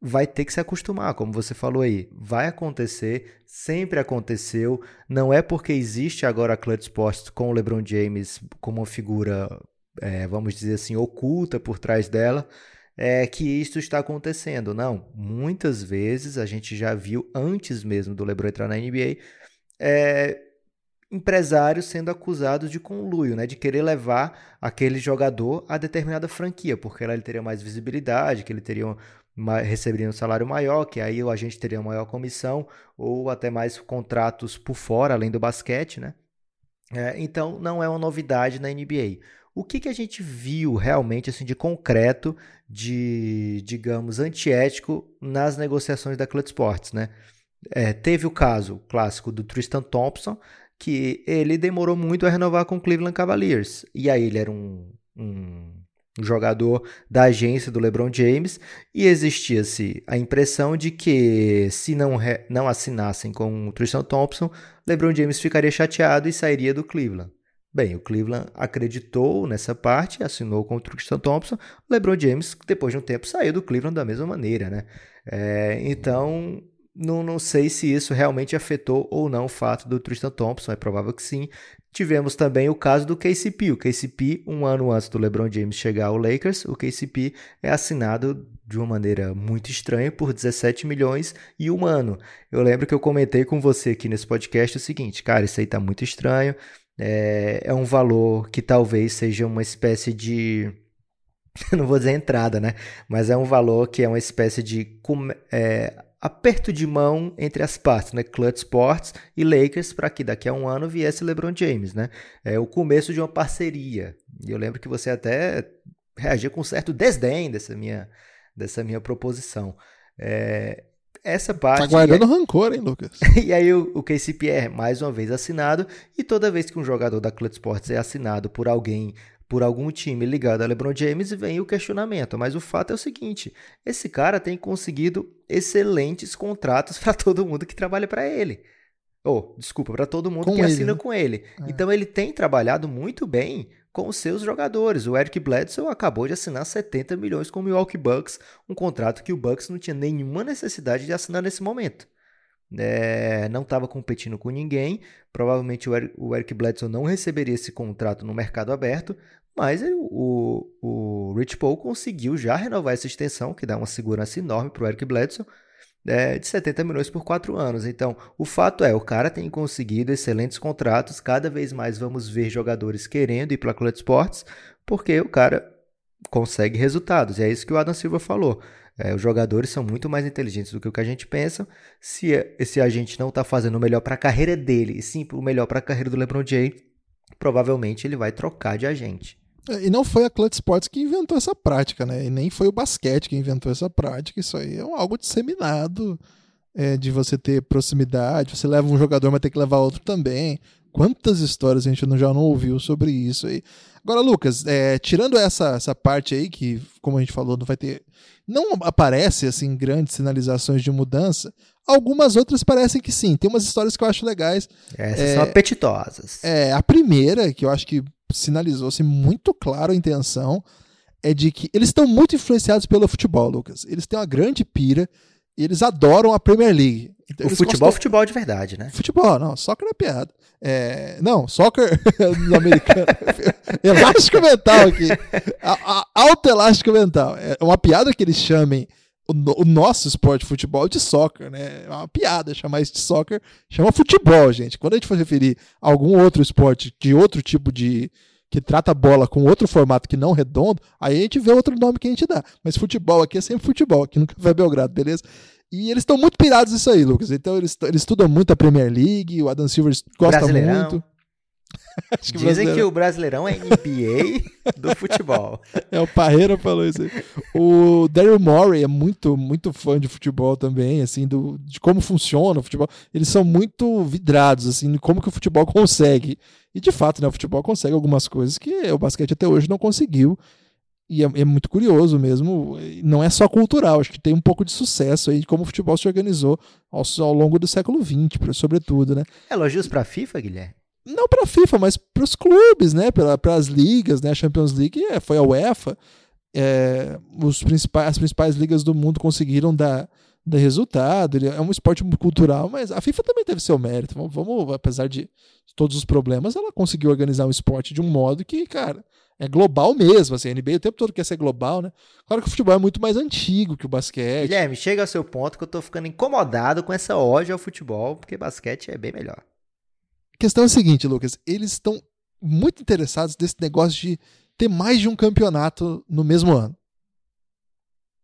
vai ter que se acostumar, como você falou aí. Vai acontecer, sempre aconteceu. Não é porque existe agora a Clutch Sports com o LeBron James como uma figura, é, vamos dizer assim, oculta por trás dela é, que isto está acontecendo. Não, muitas vezes a gente já viu antes mesmo do LeBron entrar na NBA é, empresários sendo acusados de conluio, né, de querer levar aquele jogador a determinada franquia, porque lá ele teria mais visibilidade, que ele teria uma, receberia um salário maior, que aí a gente teria maior comissão ou até mais contratos por fora, além do basquete, né? É, então não é uma novidade na NBA. O que, que a gente viu realmente assim de concreto, de, digamos, antiético nas negociações da Clutch Sports, né? É, teve o caso clássico do Tristan Thompson, que ele demorou muito a renovar com o Cleveland Cavaliers. E aí ele era um, um jogador da agência do LeBron James e existia-se a impressão de que se não, não assinassem com o Tristan Thompson, LeBron James ficaria chateado e sairia do Cleveland. Bem, o Cleveland acreditou nessa parte, assinou com o Tristan Thompson. LeBron James, depois de um tempo, saiu do Cleveland da mesma maneira, né? É, então, não, não sei se isso realmente afetou ou não o fato do Tristan Thompson, é provável que sim. Tivemos também o caso do KCP. O KCP, um ano antes do LeBron James chegar ao Lakers, o KCP é assinado de uma maneira muito estranha por 17 milhões e um ano. Eu lembro que eu comentei com você aqui nesse podcast o seguinte, cara, isso aí tá muito estranho é, é um valor que talvez seja uma espécie de. não vou dizer entrada, né? Mas é um valor que é uma espécie de é, aperto de mão entre as partes, né? Clutch Sports e Lakers, para que daqui a um ano viesse LeBron James, né? É o começo de uma parceria. E eu lembro que você até reagia com certo desdém dessa minha, dessa minha proposição. É, essa parte. Tá guardando rancor, hein, Lucas? e aí o, o KCP é mais uma vez assinado, e toda vez que um jogador da Clutch Sports é assinado por alguém, por algum time ligado a LeBron James, vem o questionamento. Mas o fato é o seguinte: esse cara tem conseguido excelentes contratos para todo mundo que trabalha para ele. Ou, oh, desculpa, para todo mundo com que ele, assina né? com ele. É. Então ele tem trabalhado muito bem com os seus jogadores. O Eric Bledsoe acabou de assinar 70 milhões com o Milwaukee Bucks, um contrato que o Bucks não tinha nenhuma necessidade de assinar nesse momento. É, não estava competindo com ninguém, provavelmente o Eric, o Eric Bledsoe não receberia esse contrato no mercado aberto, mas o, o Rich Paul conseguiu já renovar essa extensão, que dá uma segurança enorme para o Eric Bledsoe, é, de 70 milhões por quatro anos. Então, o fato é, o cara tem conseguido excelentes contratos, cada vez mais vamos ver jogadores querendo ir para a Clutch Sports, porque o cara consegue resultados. E é isso que o Adam Silva falou. É, os jogadores são muito mais inteligentes do que o que a gente pensa. Se esse agente não está fazendo o melhor para a carreira dele, e sim o melhor para a carreira do LeBron James, provavelmente ele vai trocar de agente. É, e não foi a Clutch Sports que inventou essa prática, né? E nem foi o basquete que inventou essa prática. Isso aí é algo disseminado é, de você ter proximidade. Você leva um jogador, mas tem que levar outro também. Quantas histórias a gente não, já não ouviu sobre isso aí? Agora, Lucas, é, tirando essa, essa parte aí, que, como a gente falou, não vai ter. Não aparece assim grandes sinalizações de mudança. Algumas outras parecem que sim. Tem umas histórias que eu acho legais. Essas é, são apetitosas. É, a primeira, que eu acho que sinalizou-se muito claro a intenção é de que eles estão muito influenciados pelo futebol, Lucas. Eles têm uma grande pira e eles adoram a Premier League. Então, o futebol é futebol de verdade, né? Futebol, não. Soccer é piada. É, não, soccer no americano. elástico mental aqui. Alto elástico mental. É uma piada que eles chamem o, o, nosso esporte de futebol de soccer, né? É uma piada chamar isso de soccer, chama futebol, gente. Quando a gente for referir a algum outro esporte de outro tipo de. que trata a bola com outro formato que não redondo, aí a gente vê outro nome que a gente dá. Mas futebol aqui é sempre futebol, aqui no Café Belgrado, beleza? E eles estão muito pirados nisso aí, Lucas. Então eles, eles estudam muito a Premier League, o Adam Silver gosta muito. que Dizem que o Brasileirão é NBA do futebol. É, o Parreira falou isso aí. O Daryl Morey é muito, muito fã de futebol também, assim, do, de como funciona o futebol. Eles são muito vidrados, assim, de como que o futebol consegue. E de fato, né, o futebol consegue algumas coisas que o basquete até hoje não conseguiu. E é, é, muito curioso mesmo. Não é só cultural, acho que tem um pouco de sucesso aí de como o futebol se organizou ao, ao longo do século XX, sobretudo, né? Elogios para a FIFA, Guilherme? Não para a FIFA, mas para os clubes, né? Para as ligas, né? A Champions League é, foi a UEFA. É, os principais, as principais ligas do mundo conseguiram dar, dar resultado. Ele é um esporte cultural, mas a FIFA também teve seu mérito. Vamos, vamos, apesar de todos os problemas, ela conseguiu organizar um esporte de um modo que, cara, é global mesmo. Assim, a NBA o tempo todo quer ser global, né? Claro que o futebol é muito mais antigo que o basquete. Guilherme, chega ao seu ponto que eu tô ficando incomodado com essa ódio ao futebol, porque basquete é bem melhor questão é a seguinte, Lucas. Eles estão muito interessados nesse negócio de ter mais de um campeonato no mesmo ano.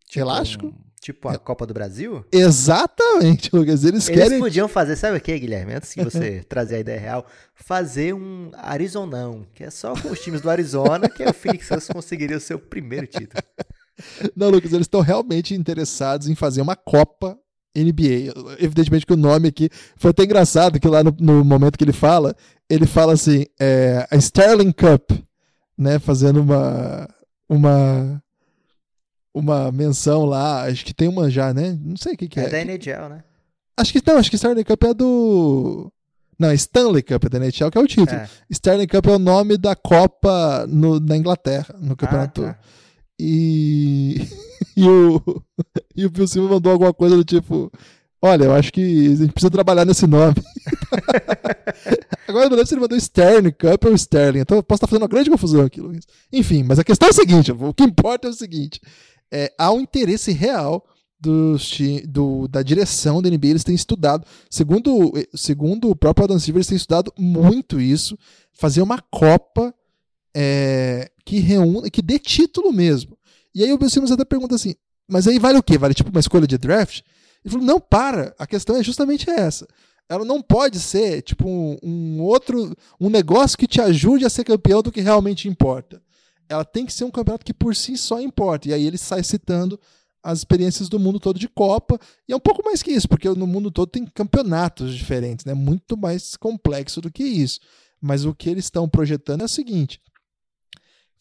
Tipo, Elástico? Tipo a é. Copa do Brasil? Exatamente, Lucas. Eles, Eles querem. podiam fazer, sabe o que, Guilherme? Antes que você trazer a ideia real, fazer um Arizonão, que é só com os times do Arizona, que é o Phoenix Suns conseguiria o seu primeiro título. Não, Lucas, eles estão realmente interessados em fazer uma Copa NBA. Evidentemente que o nome aqui foi até engraçado que lá no, no momento que ele fala, ele fala assim, é, a Sterling Cup, né, fazendo uma uma uma menção lá, acho que tem uma já, né? Não sei o que, que é. É da NHL, né? Acho que não, acho que Sterling Cup é do não, Stanley Cup é da NHL, que é o título. É. Stanley Cup é o nome da Copa no, na Inglaterra, no campeonato. Ah, tá. E, e, o, e o Phil Silva mandou alguma coisa do tipo: Olha, eu acho que a gente precisa trabalhar nesse nome. Agora eu não lembro se ele mandou Stern Cup ou Sterling. Então eu posso estar fazendo uma grande confusão aqui, Luiz. Enfim, mas a questão é a seguinte: o que importa é o seguinte: é, há um interesse real dos, do, da direção da NBA, eles têm estudado, segundo, segundo o próprio Adam Silver, eles têm estudado muito isso, fazer uma Copa é, que reúna, que dê título mesmo. E aí o Bill Simmons até pergunta assim, mas aí vale o quê? Vale tipo uma escolha de draft? Ele falou: não, para, a questão é justamente essa. Ela não pode ser tipo um, um outro, um negócio que te ajude a ser campeão do que realmente importa. Ela tem que ser um campeonato que por si só importa. E aí ele sai citando as experiências do mundo todo de Copa. E é um pouco mais que isso, porque no mundo todo tem campeonatos diferentes, né? Muito mais complexo do que isso. Mas o que eles estão projetando é o seguinte: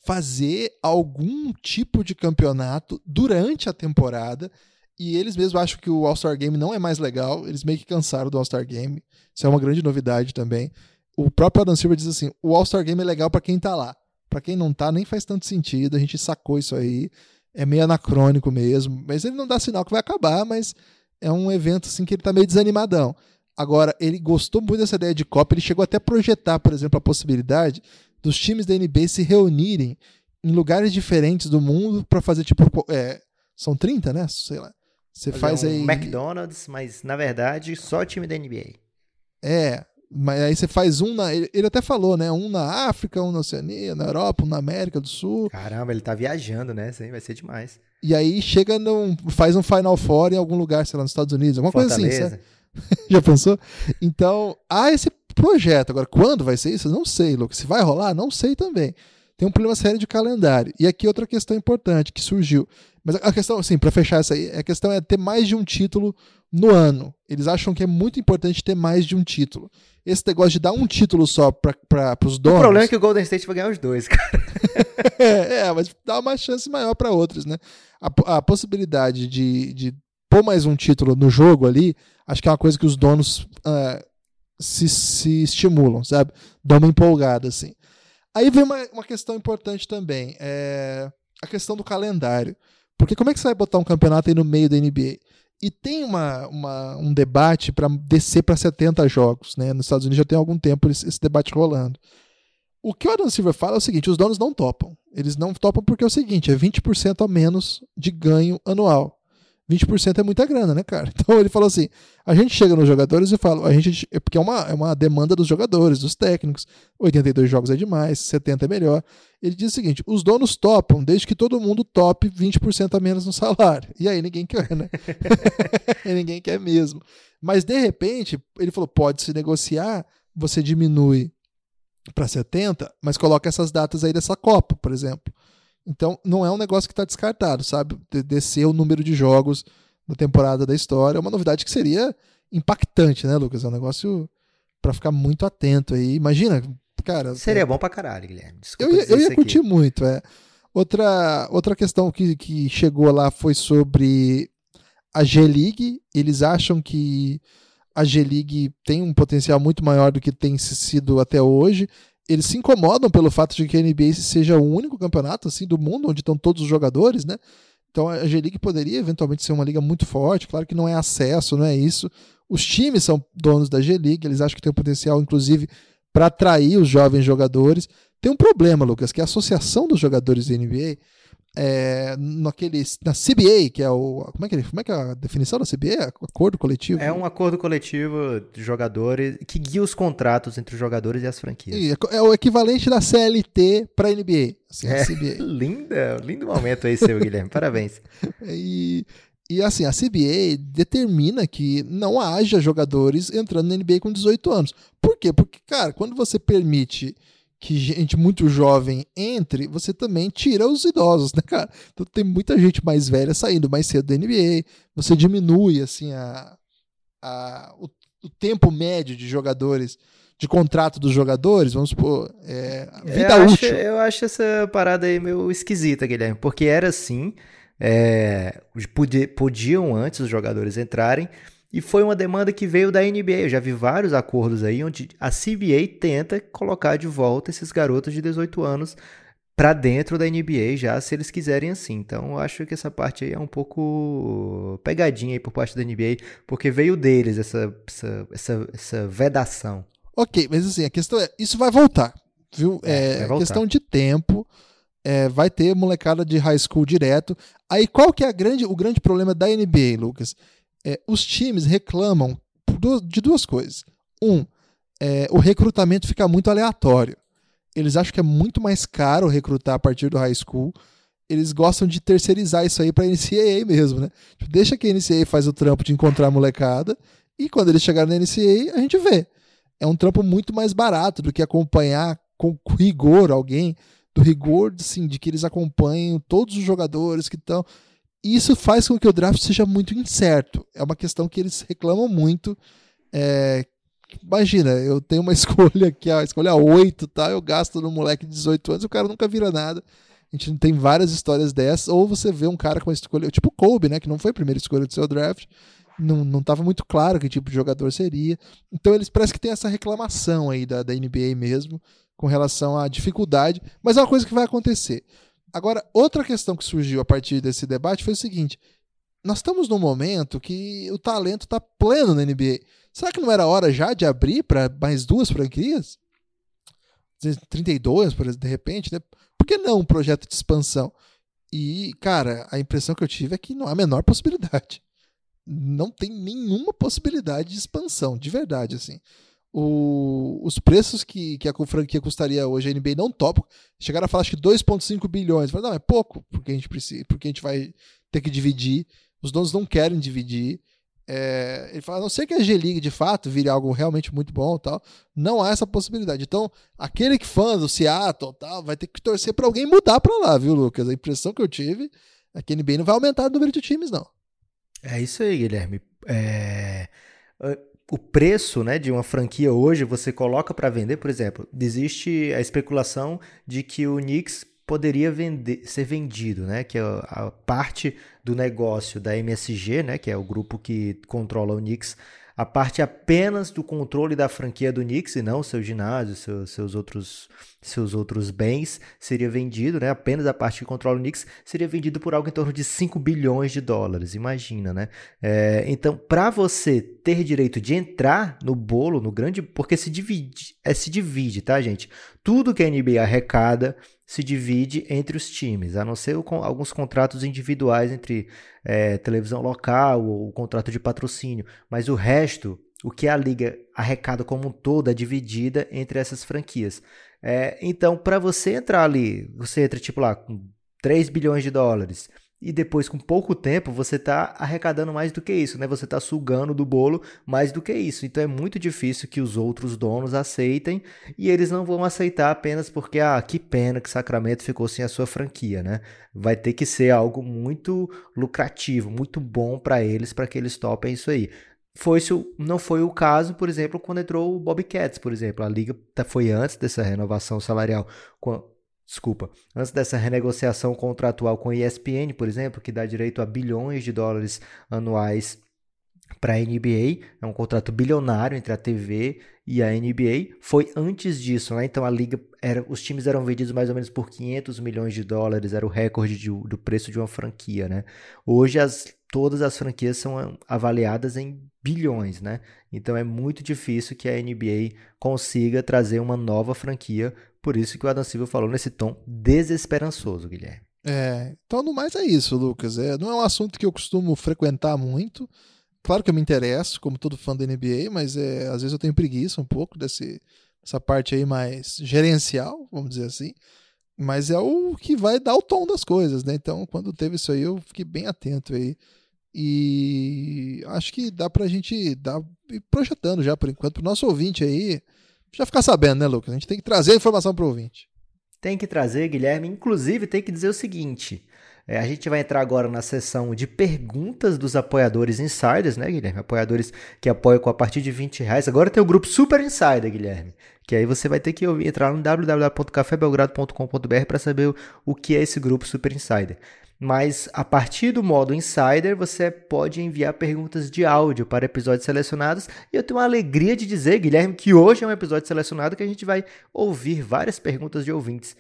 fazer algum tipo de campeonato durante a temporada. E eles mesmos acham que o All-Star Game não é mais legal. Eles meio que cansaram do All-Star Game. Isso é uma grande novidade também. O próprio Adam Silver diz assim: o All-Star Game é legal para quem tá lá. Para quem não tá, nem faz tanto sentido. A gente sacou isso aí é meio anacrônico mesmo, mas ele não dá sinal que vai acabar, mas é um evento assim que ele tá meio desanimadão. Agora, ele gostou muito dessa ideia de Copa, ele chegou até a projetar, por exemplo, a possibilidade dos times da NBA se reunirem em lugares diferentes do mundo para fazer tipo é, são 30, né? Sei lá. Você faz um aí McDonald's, mas na verdade só time da NBA. É, mas aí você faz um na. Ele até falou, né? Um na África, um na Oceania, na Europa, um na América do Sul. Caramba, ele tá viajando, né? Isso aí vai ser demais. E aí chega num. faz um Final Four em algum lugar, sei lá, nos Estados Unidos, alguma Fortaleza. coisa assim. Sabe? Já pensou? Então, há esse projeto. Agora, quando vai ser isso? Não sei, Lucas. Se vai rolar, não sei também. Tem um problema sério de calendário. E aqui outra questão importante que surgiu. Mas a questão, assim, para fechar essa aí, a questão é ter mais de um título no ano. Eles acham que é muito importante ter mais de um título. Esse negócio de dar um título só para os donos. O problema é que o Golden State vai ganhar os dois, cara. é, é, mas dá uma chance maior para outros, né? A, a possibilidade de, de pôr mais um título no jogo ali, acho que é uma coisa que os donos uh, se, se estimulam, sabe? Dão uma empolgada, assim. Aí vem uma, uma questão importante também, é a questão do calendário. Porque como é que você vai botar um campeonato aí no meio da NBA? E tem uma, uma um debate para descer para 70 jogos. Né? Nos Estados Unidos já tem algum tempo esse, esse debate rolando. O que o Adam Silver fala é o seguinte: os donos não topam. Eles não topam porque é o seguinte: é 20% a menos de ganho anual. 20% é muita grana, né, cara? Então ele falou assim: a gente chega nos jogadores e fala, a gente, é porque é uma, é uma demanda dos jogadores, dos técnicos. 82 jogos é demais, 70 é melhor. Ele diz o seguinte: os donos topam desde que todo mundo tope 20% a menos no salário. E aí ninguém quer, né? ninguém quer mesmo. Mas de repente, ele falou: pode se negociar, você diminui para 70, mas coloca essas datas aí dessa Copa, por exemplo. Então, não é um negócio que está descartado, sabe? De descer o número de jogos da temporada da história. É uma novidade que seria impactante, né, Lucas? É um negócio para ficar muito atento aí. Imagina, cara. Seria é... bom pra caralho, Guilherme. Desculpa eu ia, eu ia curtir muito, é. Outra, outra questão que, que chegou lá foi sobre a G-League. Eles acham que a G-League tem um potencial muito maior do que tem sido até hoje eles se incomodam pelo fato de que a NBA seja o único campeonato assim do mundo onde estão todos os jogadores, né? Então a G-League poderia eventualmente ser uma liga muito forte, claro que não é acesso, não é isso. Os times são donos da G-League, eles acham que tem um potencial, inclusive, para atrair os jovens jogadores. Tem um problema, Lucas, que a associação dos jogadores da NBA é, naquele, na CBA, que é o. Como é, que, como é que é a definição da CBA? Acordo coletivo? É um acordo coletivo de jogadores que guia os contratos entre os jogadores e as franquias. E é, é o equivalente da CLT para a NBA. Assim, é, CBA. Linda, lindo momento aí, seu Guilherme. Parabéns. E, e assim, a CBA determina que não haja jogadores entrando na NBA com 18 anos. Por quê? Porque, cara, quando você permite que gente muito jovem entre, você também tira os idosos, né, cara? Então tem muita gente mais velha saindo mais cedo da NBA, você diminui, assim, a, a, o, o tempo médio de jogadores, de contrato dos jogadores, vamos supor, é, vida eu útil. Acho, eu acho essa parada aí meio esquisita, Guilherme, porque era assim, é, podiam antes os jogadores entrarem, e foi uma demanda que veio da NBA. Eu já vi vários acordos aí onde a CBA tenta colocar de volta esses garotos de 18 anos para dentro da NBA já, se eles quiserem assim. Então, eu acho que essa parte aí é um pouco pegadinha aí por parte da NBA, porque veio deles essa, essa, essa, essa vedação. Ok, mas assim, a questão é, isso vai voltar, viu? É, é questão de tempo. É, vai ter molecada de high school direto. Aí qual que é a grande, o grande problema da NBA, Lucas? É, os times reclamam de duas coisas. Um, é, o recrutamento fica muito aleatório. Eles acham que é muito mais caro recrutar a partir do high school. eles gostam de terceirizar isso aí pra NCAA mesmo, né? Tipo, deixa que a NCAA faz o trampo de encontrar a molecada e quando eles chegarem na NCAA, a gente vê. É um trampo muito mais barato do que acompanhar com rigor alguém, do rigor assim, de que eles acompanhem todos os jogadores que estão. Isso faz com que o draft seja muito incerto. É uma questão que eles reclamam muito. É, imagina, eu tenho uma escolha aqui, a escolha 8, tá? Eu gasto no moleque de 18 anos o cara nunca vira nada. A gente tem várias histórias dessas. Ou você vê um cara com a escolha, tipo Kobe, né? Que não foi a primeira escolha do seu draft. Não, não muito claro que tipo de jogador seria. Então eles parece que tem essa reclamação aí da, da NBA mesmo com relação à dificuldade. Mas é uma coisa que vai acontecer. Agora, outra questão que surgiu a partir desse debate foi o seguinte: nós estamos num momento que o talento está pleno na NBA. Será que não era hora já de abrir para mais duas franquias? 32, por exemplo, de repente, né? Por que não um projeto de expansão? E, cara, a impressão que eu tive é que não há a menor possibilidade. Não tem nenhuma possibilidade de expansão, de verdade, assim. O, os preços que, que a franquia custaria hoje, a NBA não topa. Chegaram a falar acho que 2,5 bilhões. Falaram, não, é pouco, porque a gente precisa, porque a gente vai ter que dividir. Os donos não querem dividir. É, ele fala, a não ser que a G-League de fato vire algo realmente muito bom tal, não há essa possibilidade. Então, aquele que fã do Seattle tal, vai ter que torcer para alguém mudar para lá, viu, Lucas? A impressão que eu tive é que a NBA não vai aumentar o número de times, não. É isso aí, Guilherme. É... O preço né, de uma franquia hoje, você coloca para vender, por exemplo, existe a especulação de que o Knicks poderia vender, ser vendido, né? Que é a parte do negócio da MSG, né? Que é o grupo que controla o Knicks, a parte apenas do controle da franquia do Knicks e não seu ginásio, seu, seus outros seus outros bens seria vendido, né? Apenas a parte que controla o Knicks seria vendido por algo em torno de 5 bilhões de dólares, imagina, né? É, então, para você ter direito de entrar no bolo, no grande, porque se divide, é se divide, tá, gente? Tudo que a NBA arrecada se divide entre os times, a não ser alguns contratos individuais entre é, televisão local ou contrato de patrocínio, mas o resto, o que a liga arrecada como um todo, é dividida entre essas franquias. É, então, para você entrar ali, você entra tipo lá com 3 bilhões de dólares e depois com pouco tempo você está arrecadando mais do que isso, né? Você está sugando do bolo mais do que isso. Então é muito difícil que os outros donos aceitem e eles não vão aceitar apenas porque ah, que pena que Sacramento ficou sem a sua franquia, né? Vai ter que ser algo muito lucrativo, muito bom para eles para que eles topem isso aí. Foi isso, não foi o caso, por exemplo, quando entrou o Bobcats, por exemplo. A liga tá, foi antes dessa renovação salarial desculpa, antes dessa renegociação contratual com a ESPN, por exemplo, que dá direito a bilhões de dólares anuais para a NBA, é um contrato bilionário entre a TV e a NBA. Foi antes disso, né? Então a liga era, os times eram vendidos mais ou menos por 500 milhões de dólares, era o recorde de, do preço de uma franquia, né? Hoje as, todas as franquias são avaliadas em bilhões, né? Então é muito difícil que a NBA consiga trazer uma nova franquia por isso que o Adam Silva falou nesse tom desesperançoso, Guilherme. É, então no mais é isso, Lucas. É, não é um assunto que eu costumo frequentar muito. Claro que eu me interesso, como todo fã da NBA, mas é, às vezes eu tenho preguiça um pouco desse, dessa parte aí mais gerencial, vamos dizer assim. Mas é o que vai dar o tom das coisas, né? Então, quando teve isso aí, eu fiquei bem atento aí. E acho que dá pra gente dar, projetando já por enquanto, pro nosso ouvinte aí já ficar sabendo, né, Lucas? A gente tem que trazer a informação para o ouvinte. Tem que trazer, Guilherme. Inclusive, tem que dizer o seguinte: é, a gente vai entrar agora na sessão de perguntas dos apoiadores insiders, né, Guilherme? Apoiadores que apoiam com a partir de 20 reais. Agora tem o grupo Super Insider, Guilherme. Que aí você vai ter que entrar no www.cafébelgrado.com.br para saber o, o que é esse grupo Super Insider mas a partir do modo Insider você pode enviar perguntas de áudio para episódios selecionados. E eu tenho a alegria de dizer, Guilherme, que hoje é um episódio selecionado que a gente vai ouvir várias perguntas de ouvintes.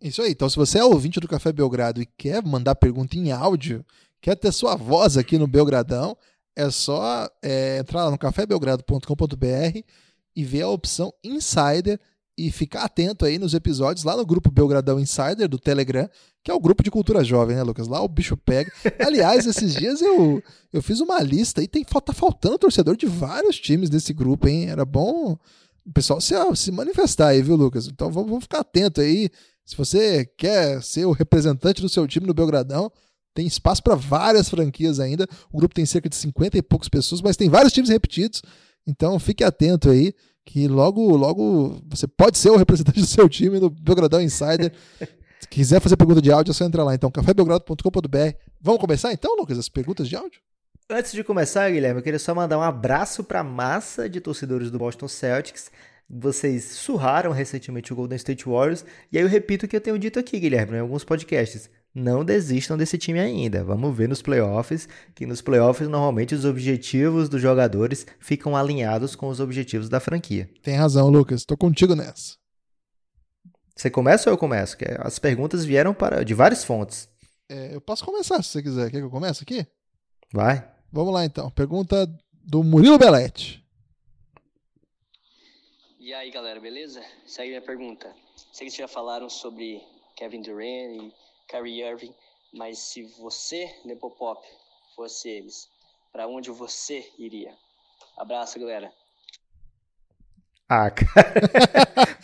Isso aí, então se você é ouvinte do Café Belgrado e quer mandar pergunta em áudio, quer ter sua voz aqui no Belgradão, é só é, entrar lá no cafébelgrado.com.br e ver a opção Insider e ficar atento aí nos episódios lá no grupo Belgradão Insider do Telegram, que é o grupo de cultura jovem, né, Lucas? Lá o bicho pega. Aliás, esses dias eu, eu fiz uma lista e tem, tá faltando torcedor de vários times nesse grupo, hein? Era bom o pessoal se, se manifestar aí, viu, Lucas? Então vamos, vamos ficar atento aí. Se você quer ser o representante do seu time no Belgradão, tem espaço para várias franquias ainda. O grupo tem cerca de 50 e poucas pessoas, mas tem vários times repetidos. Então fique atento aí, que logo, logo você pode ser o representante do seu time no Belgradão Insider. Se quiser fazer pergunta de áudio, é só entrar lá. Então, cafébelgrado.com.br. Vamos começar então, Lucas, as perguntas de áudio? Antes de começar, Guilherme, eu queria só mandar um abraço para a massa de torcedores do Boston Celtics. Vocês surraram recentemente o Golden State Warriors. E aí eu repito o que eu tenho dito aqui, Guilherme, em alguns podcasts. Não desistam desse time ainda. Vamos ver nos playoffs, que nos playoffs normalmente os objetivos dos jogadores ficam alinhados com os objetivos da franquia. Tem razão, Lucas. Estou contigo nessa. Você começa ou eu começo? As perguntas vieram para de várias fontes. É, eu posso começar se você quiser. Quer que eu comece aqui? Vai. Vamos lá então. Pergunta do Murilo Belete. E aí galera, beleza? Segue minha pergunta. Sei que já falaram sobre Kevin Durant e Kyrie Irving, mas se você, Nepopop, fosse eles, para onde você iria? Abraço, galera. Ah, cara.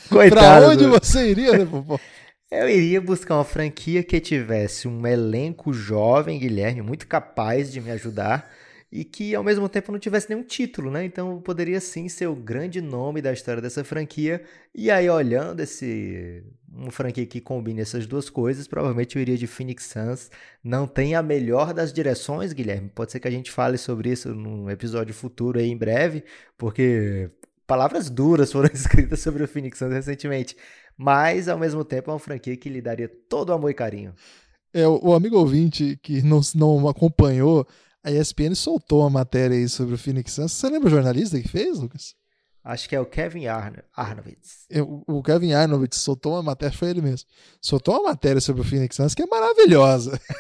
Coitado. pra onde você iria, Nepopop? Eu iria buscar uma franquia que tivesse um elenco jovem, Guilherme, muito capaz de me ajudar e que ao mesmo tempo não tivesse nenhum título, né? Então poderia sim ser o grande nome da história dessa franquia. E aí, olhando esse uma franquia que combine essas duas coisas, provavelmente eu iria de Phoenix Suns. Não tem a melhor das direções, Guilherme. Pode ser que a gente fale sobre isso num episódio futuro aí em breve, porque palavras duras foram escritas sobre o Phoenix Suns recentemente mas ao mesmo tempo é uma franquia que lhe daria todo o amor e carinho. É, o amigo ouvinte que não, não acompanhou, a ESPN soltou uma matéria aí sobre o Phoenix Suns. Você lembra o jornalista que fez, Lucas? Acho que é o Kevin Arno, Arnovitz. É, o Kevin Arnovitz soltou uma matéria, foi ele mesmo. Soltou uma matéria sobre o Phoenix Suns que é maravilhosa.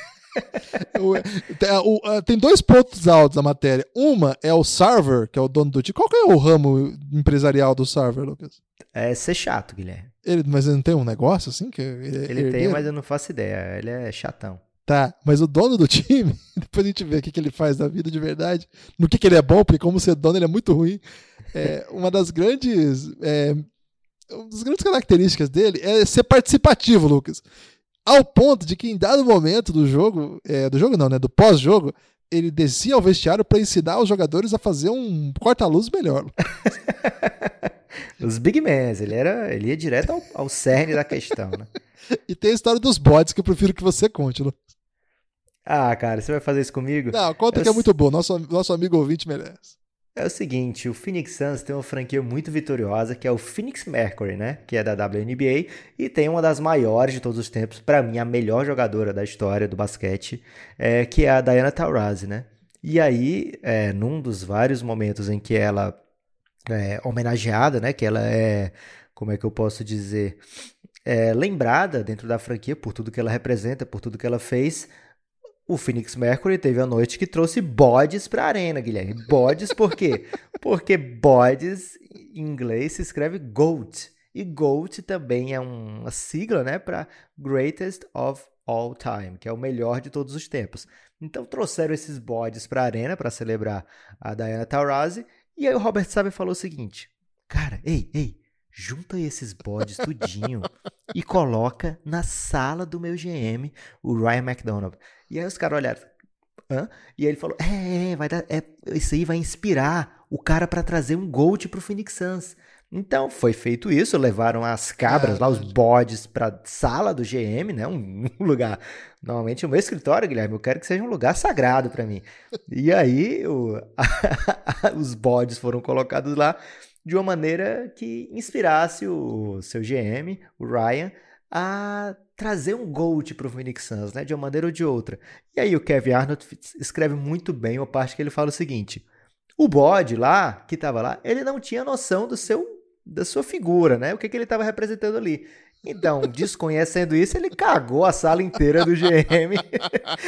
tem dois pontos altos da matéria. Uma é o Sarver, que é o dono do time. Qual que é o ramo empresarial do Sarver, Lucas? É ser chato, Guilherme. Ele, mas ele não tem um negócio assim? Que ele, ele tem, mas eu não faço ideia. Ele é chatão. Tá, mas o dono do time, depois a gente vê o que, que ele faz da vida de verdade, no que, que ele é bom, porque como ser dono ele é muito ruim. É, uma das grandes. É, uma das grandes características dele é ser participativo, Lucas. Ao ponto de que em dado momento do jogo, é, do jogo não, né? Do pós-jogo, ele descia ao vestiário para ensinar os jogadores a fazer um corta-luz melhor. Os Big Mans, ele, era, ele ia direto ao, ao cerne da questão, né? e tem a história dos bots que eu prefiro que você conte, Lu. Ah, cara, você vai fazer isso comigo? Não, conta eu... que é muito bom. Nosso, nosso amigo ouvinte merece. É o seguinte, o Phoenix Suns tem uma franquia muito vitoriosa, que é o Phoenix Mercury, né? Que é da WNBA e tem uma das maiores de todos os tempos, para mim a melhor jogadora da história do basquete, é, que é a Diana Taurasi, né? E aí, é, num dos vários momentos em que ela é homenageada, né? Que ela é, como é que eu posso dizer, é lembrada dentro da franquia por tudo que ela representa, por tudo que ela fez. O Phoenix Mercury teve a noite que trouxe bodes para a arena, Guilherme. Bodes por quê? Porque bodes em inglês se escreve GOAT. E GOAT também é uma sigla né, para Greatest of All Time, que é o melhor de todos os tempos. Então trouxeram esses bodes para a arena para celebrar a Diana Taurasi e aí o Robert Sabe falou o seguinte: Cara, ei, ei, junta esses bodes tudinho e coloca na sala do meu GM, o Ryan McDonald. E aí os caras olharam. Hã? E aí ele falou: é, é, vai dar, é, isso aí vai inspirar o cara para trazer um Gold pro Phoenix Suns. Então foi feito isso, levaram as cabras lá, os bodes para sala do GM, né? Um, um, lugar. Normalmente o meu escritório, Guilherme, eu quero que seja um lugar sagrado para mim. E aí o, os bodes foram colocados lá de uma maneira que inspirasse o seu GM, o Ryan, a trazer um GOAT para o Phoenix Suns, né? De uma maneira ou de outra. E aí o Kevin Arnold escreve muito bem uma parte que ele fala o seguinte: o bode lá, que estava lá, ele não tinha noção do seu da sua figura, né? O que, que ele estava representando ali. Então, desconhecendo isso, ele cagou a sala inteira do GM.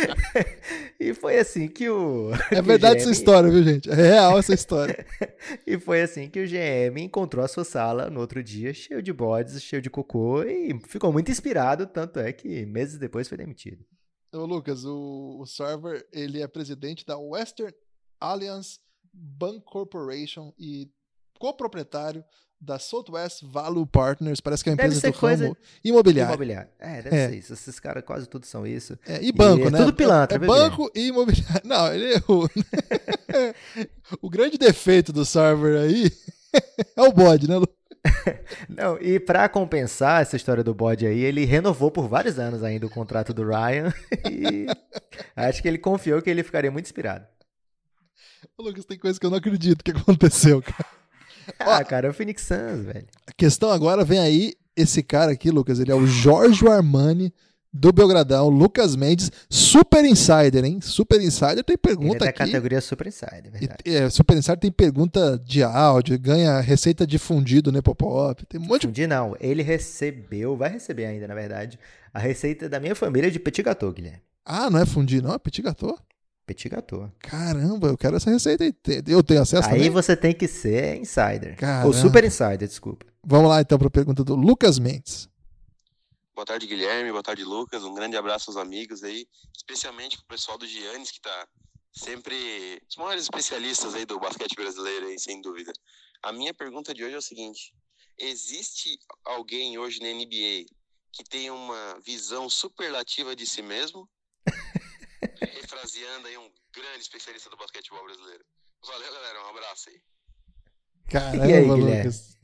e foi assim que o. É verdade GM... essa história, viu, gente? É real essa história. e foi assim que o GM encontrou a sua sala no outro dia, cheio de bodes, cheio de cocô, e ficou muito inspirado, tanto é que meses depois foi demitido. Ô, Lucas, o, o Server, ele é presidente da Western Alliance Bank Corporation e coproprietário da Southwest Value Partners, parece que é uma empresa do coisa... ramo imobiliário. imobiliário. É, deve é. ser isso. Esses caras quase tudo são isso. É, e banco, e né? É tudo pilantra. É, banco e imobiliário. Não, ele é o... o grande defeito do server aí é o bode, né, Lu? Não, e para compensar essa história do bode aí, ele renovou por vários anos ainda o contrato do Ryan e acho que ele confiou que ele ficaria muito inspirado. Lucas, tem coisa que eu não acredito que aconteceu, cara. Ah, cara, é o Phoenix Suns, velho. A questão agora vem aí, esse cara aqui, Lucas, ele é o Jorge Armani do Belgradão, Lucas Mendes, Super Insider, hein? Super Insider tem pergunta Ele é da aqui. categoria Super Insider, verdade. E, é, Super Insider tem pergunta de áudio, ganha receita de fundido Nepopop, tem um monte Fundir não, ele recebeu, vai receber ainda, na verdade, a receita da minha família de petit gâteau, Guilherme. Ah, não é fundir não, é petit gâteau? Petit gâteau. Caramba, eu quero essa receita aí. Eu tenho acesso Aí também? você tem que ser insider. Caramba. Ou super insider, desculpa. Vamos lá então para a pergunta do Lucas Mendes. Boa tarde, Guilherme. Boa tarde, Lucas. Um grande abraço aos amigos aí, especialmente pro pessoal do Giannis, que tá sempre os maiores especialistas aí do basquete brasileiro aí, sem dúvida. A minha pergunta de hoje é o seguinte: existe alguém hoje na NBA que tem uma visão superlativa de si mesmo? Refraseando aí um grande especialista do basquetebol brasileiro. Valeu, galera. Um abraço aí. Caramba, e aí, Lucas.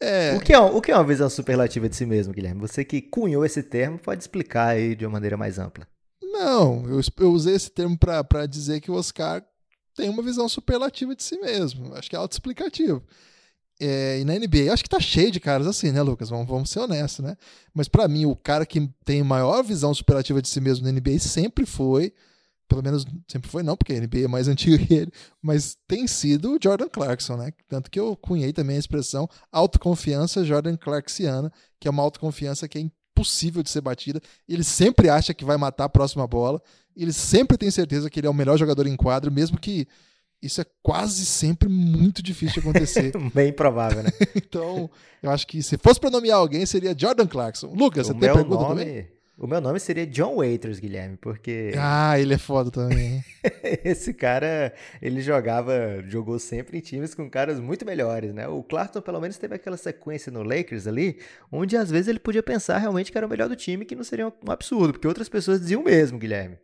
É... O, que é, o que é uma visão superlativa de si mesmo, Guilherme? Você que cunhou esse termo, pode explicar aí de uma maneira mais ampla. Não, eu, eu usei esse termo para dizer que o Oscar tem uma visão superlativa de si mesmo. Acho que é autoexplicativo. É, e na NBA, acho que tá cheio de caras assim, né, Lucas? Vamos, vamos ser honestos, né? Mas para mim, o cara que tem maior visão superlativa de si mesmo na NBA sempre foi pelo menos sempre foi não, porque a NBA é mais antiga que ele, mas tem sido o Jordan Clarkson, né? Tanto que eu cunhei também a expressão autoconfiança Jordan Clarksiana, que é uma autoconfiança que é impossível de ser batida. Ele sempre acha que vai matar a próxima bola, ele sempre tem certeza que ele é o melhor jogador em quadro, mesmo que isso é quase sempre muito difícil de acontecer. Bem provável, né? então, eu acho que se fosse para nomear alguém, seria Jordan Clarkson. Lucas, o você tem pergunta nome... também? O meu nome seria John Waiters, Guilherme, porque. Ah, ele é foda também. Esse cara, ele jogava, jogou sempre em times com caras muito melhores, né? O Clarkson, pelo menos, teve aquela sequência no Lakers ali, onde às vezes ele podia pensar realmente que era o melhor do time, que não seria um absurdo, porque outras pessoas diziam mesmo, Guilherme.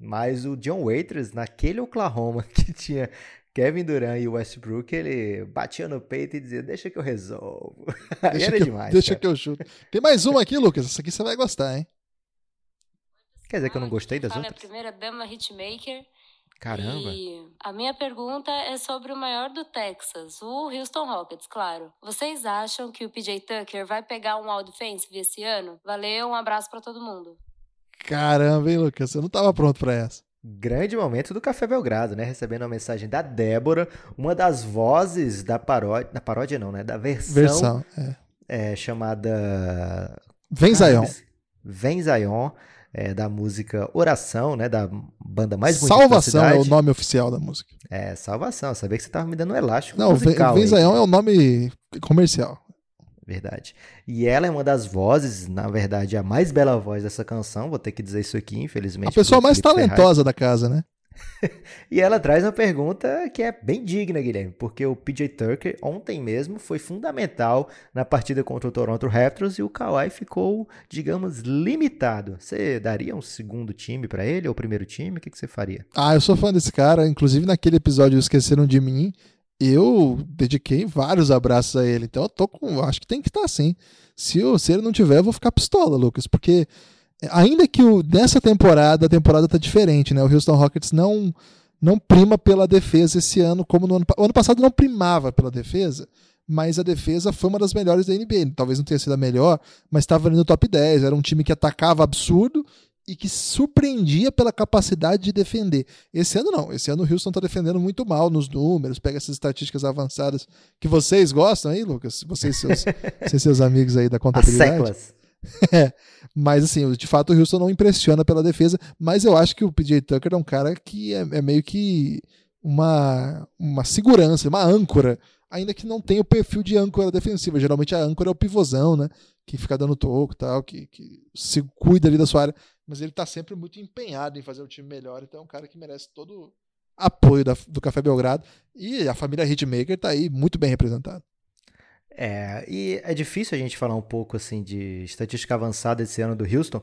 Mas o John Waiters, naquele Oklahoma que tinha Kevin Durant e Westbrook, ele batia no peito e dizia: Deixa que eu resolvo. Deixa era que demais. deixa cara. que eu chuto. Tem mais uma aqui, Lucas. Essa aqui você vai gostar, hein? Quer dizer que eu não gostei das Fala outras? a primeira dama hitmaker. Caramba. E a minha pergunta é sobre o maior do Texas, o Houston Rockets, claro. Vocês acham que o PJ Tucker vai pegar um all defensive esse ano? Valeu, um abraço para todo mundo. Caramba, hein, Lucas? Eu não tava pronto para essa. Grande momento do Café Belgrado, né? Recebendo a mensagem da Débora, uma das vozes da paródia. Da paródia não, né? Da versão. Versão, é. é chamada. Vem Zion. Vem Zion é, da música Oração, né? Da banda mais bonita Salvação é o nome oficial da música. É, Salvação. Sabia que você tava me dando um elástico Não, musical. Venzaião é o nome comercial. Verdade. E ela é uma das vozes, na verdade, a mais bela voz dessa canção. Vou ter que dizer isso aqui, infelizmente. A pessoa mais talentosa Ferraz. da casa, né? e ela traz uma pergunta que é bem digna, Guilherme, porque o PJ Tucker ontem mesmo foi fundamental na partida contra o Toronto Raptors e o Kawhi ficou, digamos, limitado. Você daria um segundo time para ele ou primeiro time? O que, que você faria? Ah, eu sou fã desse cara. Inclusive naquele episódio Esqueceram de Mim, eu dediquei vários abraços a ele. Então eu tô com. Acho que tem que estar tá assim. Se, eu, se ele não tiver, eu vou ficar pistola, Lucas, porque ainda que o, nessa temporada, a temporada tá diferente, né? O Houston Rockets não não prima pela defesa esse ano, como no ano, o ano passado não primava pela defesa, mas a defesa foi uma das melhores da NBA. Talvez não tenha sido a melhor, mas estava ali no top 10. Era um time que atacava absurdo e que surpreendia pela capacidade de defender. Esse ano não. Esse ano o Houston está defendendo muito mal nos números. Pega essas estatísticas avançadas que vocês gostam aí, Lucas. Vocês e seus, seus amigos aí da contabilidade. É, mas assim, de fato o Houston não impressiona pela defesa, mas eu acho que o PJ Tucker é um cara que é, é meio que uma, uma segurança, uma âncora, ainda que não tenha o perfil de âncora defensiva. Geralmente a âncora é o pivôzão, né? Que fica dando toco tal, que, que se cuida ali da sua área. Mas ele tá sempre muito empenhado em fazer o time melhor, então é um cara que merece todo apoio da, do Café Belgrado. E a família Hitmaker tá aí muito bem representada. É, e é difícil a gente falar um pouco assim de estatística avançada esse ano do Houston,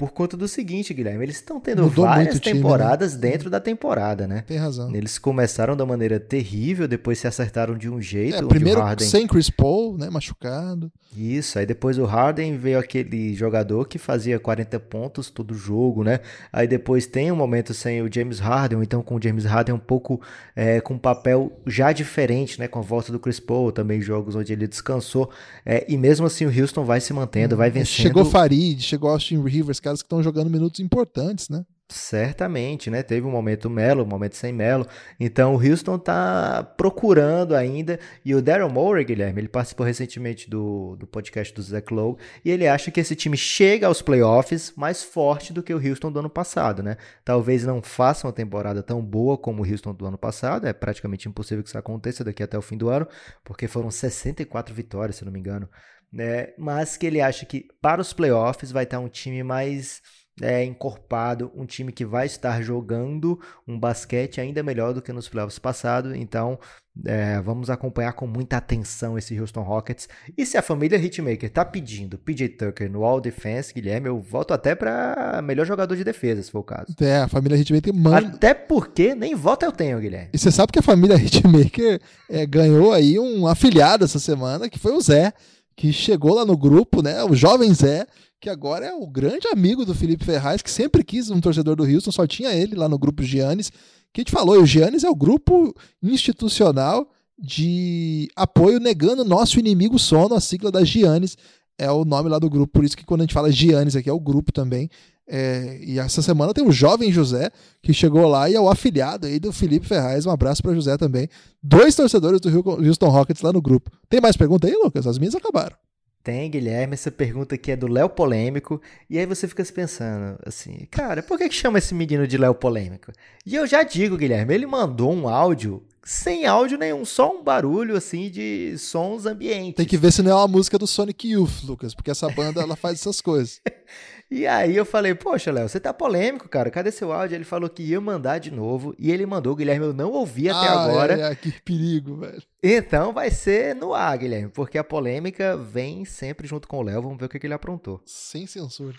por conta do seguinte, Guilherme, eles estão tendo Mudou várias temporadas time, né? dentro da temporada, né? Tem razão. Eles começaram da maneira terrível, depois se acertaram de um jeito. É, primeiro Harden... sem Chris Paul, né, machucado. Isso, aí depois o Harden veio aquele jogador que fazia 40 pontos todo jogo, né? Aí depois tem um momento sem o James Harden, então com o James Harden um pouco é, com um papel já diferente, né? Com a volta do Chris Paul, também jogos onde ele descansou. É, e mesmo assim o Houston vai se mantendo, hum, vai vencendo. Chegou Farid, chegou Austin Rivers, caras que estão jogando minutos importantes, né? Certamente, né? Teve um momento Melo, um momento sem Melo. Então o Houston tá procurando ainda. E o Daryl Morey, Guilherme, ele participou recentemente do, do podcast do Zach Lowe. E ele acha que esse time chega aos playoffs mais forte do que o Houston do ano passado, né? Talvez não faça uma temporada tão boa como o Houston do ano passado. É praticamente impossível que isso aconteça daqui até o fim do ano, porque foram 64 vitórias, se não me engano. Né? Mas que ele acha que para os playoffs vai estar um time mais é, encorpado, um time que vai estar jogando um basquete ainda melhor do que nos playoffs passados. Então, é, vamos acompanhar com muita atenção esse Houston Rockets. E se a família Hitmaker está pedindo PJ Tucker no All Defense, Guilherme, eu volto até para melhor jogador de defesa, se for o caso. É, a família Hitmaker manda. Até porque nem voto eu tenho, Guilherme. E você sabe que a família Hitmaker é, ganhou aí um afiliado essa semana, que foi o Zé, que chegou lá no grupo, né? O jovem Zé que agora é o grande amigo do Felipe Ferraz, que sempre quis um torcedor do Houston, só tinha ele lá no grupo Giannis, que gente falou, o Giannis é o grupo institucional de apoio negando nosso inimigo sono, a sigla da Giannis é o nome lá do grupo, por isso que quando a gente fala Giannis aqui é o grupo também. É, e essa semana tem o jovem José, que chegou lá e é o afiliado aí do Felipe Ferraz. Um abraço para José também. Dois torcedores do Houston Rockets lá no grupo. Tem mais pergunta aí, Lucas? As minhas acabaram. Tem, Guilherme, essa pergunta aqui é do Léo Polêmico. E aí você fica se pensando assim, cara, por que, que chama esse menino de Léo Polêmico? E eu já digo, Guilherme, ele mandou um áudio sem áudio nenhum, só um barulho assim de sons ambientes. Tem que ver se não é uma música do Sonic Youth, Lucas, porque essa banda ela faz essas coisas. E aí eu falei, poxa, Léo, você tá polêmico, cara. Cadê seu áudio? Ele falou que ia mandar de novo. E ele mandou, Guilherme, eu não ouvi até ah, agora. É, é, que perigo, velho. Então vai ser no ar, Guilherme, porque a polêmica vem sempre junto com o Léo. Vamos ver o que, que ele aprontou. Sem censura.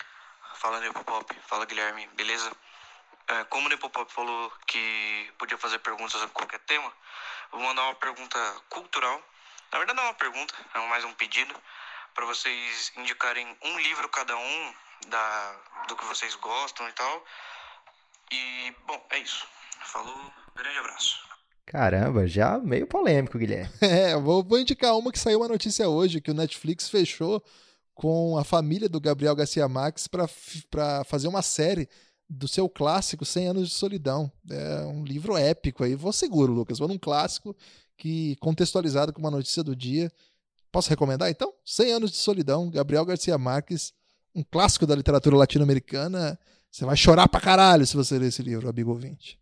Fala, Nepopop. Fala, Guilherme. Beleza? É, como o Nepopop falou que podia fazer perguntas sobre qualquer tema, vou mandar uma pergunta cultural. Na verdade, não é uma pergunta, é mais um pedido para vocês indicarem um livro cada um da, do que vocês gostam e tal. E, bom, é isso. Falou, grande abraço. Caramba, já meio polêmico, Guilherme. É, vou, vou indicar uma que saiu uma notícia hoje, que o Netflix fechou com a família do Gabriel Garcia Marques para fazer uma série do seu clássico 100 anos de solidão. É um livro épico aí. Vou seguro, Lucas. Vou num clássico que contextualizado com uma notícia do dia. Posso recomendar então? 100 anos de solidão, Gabriel Garcia Marques um clássico da literatura latino-americana. Você vai chorar pra caralho se você ler esse livro, amigo ouvinte.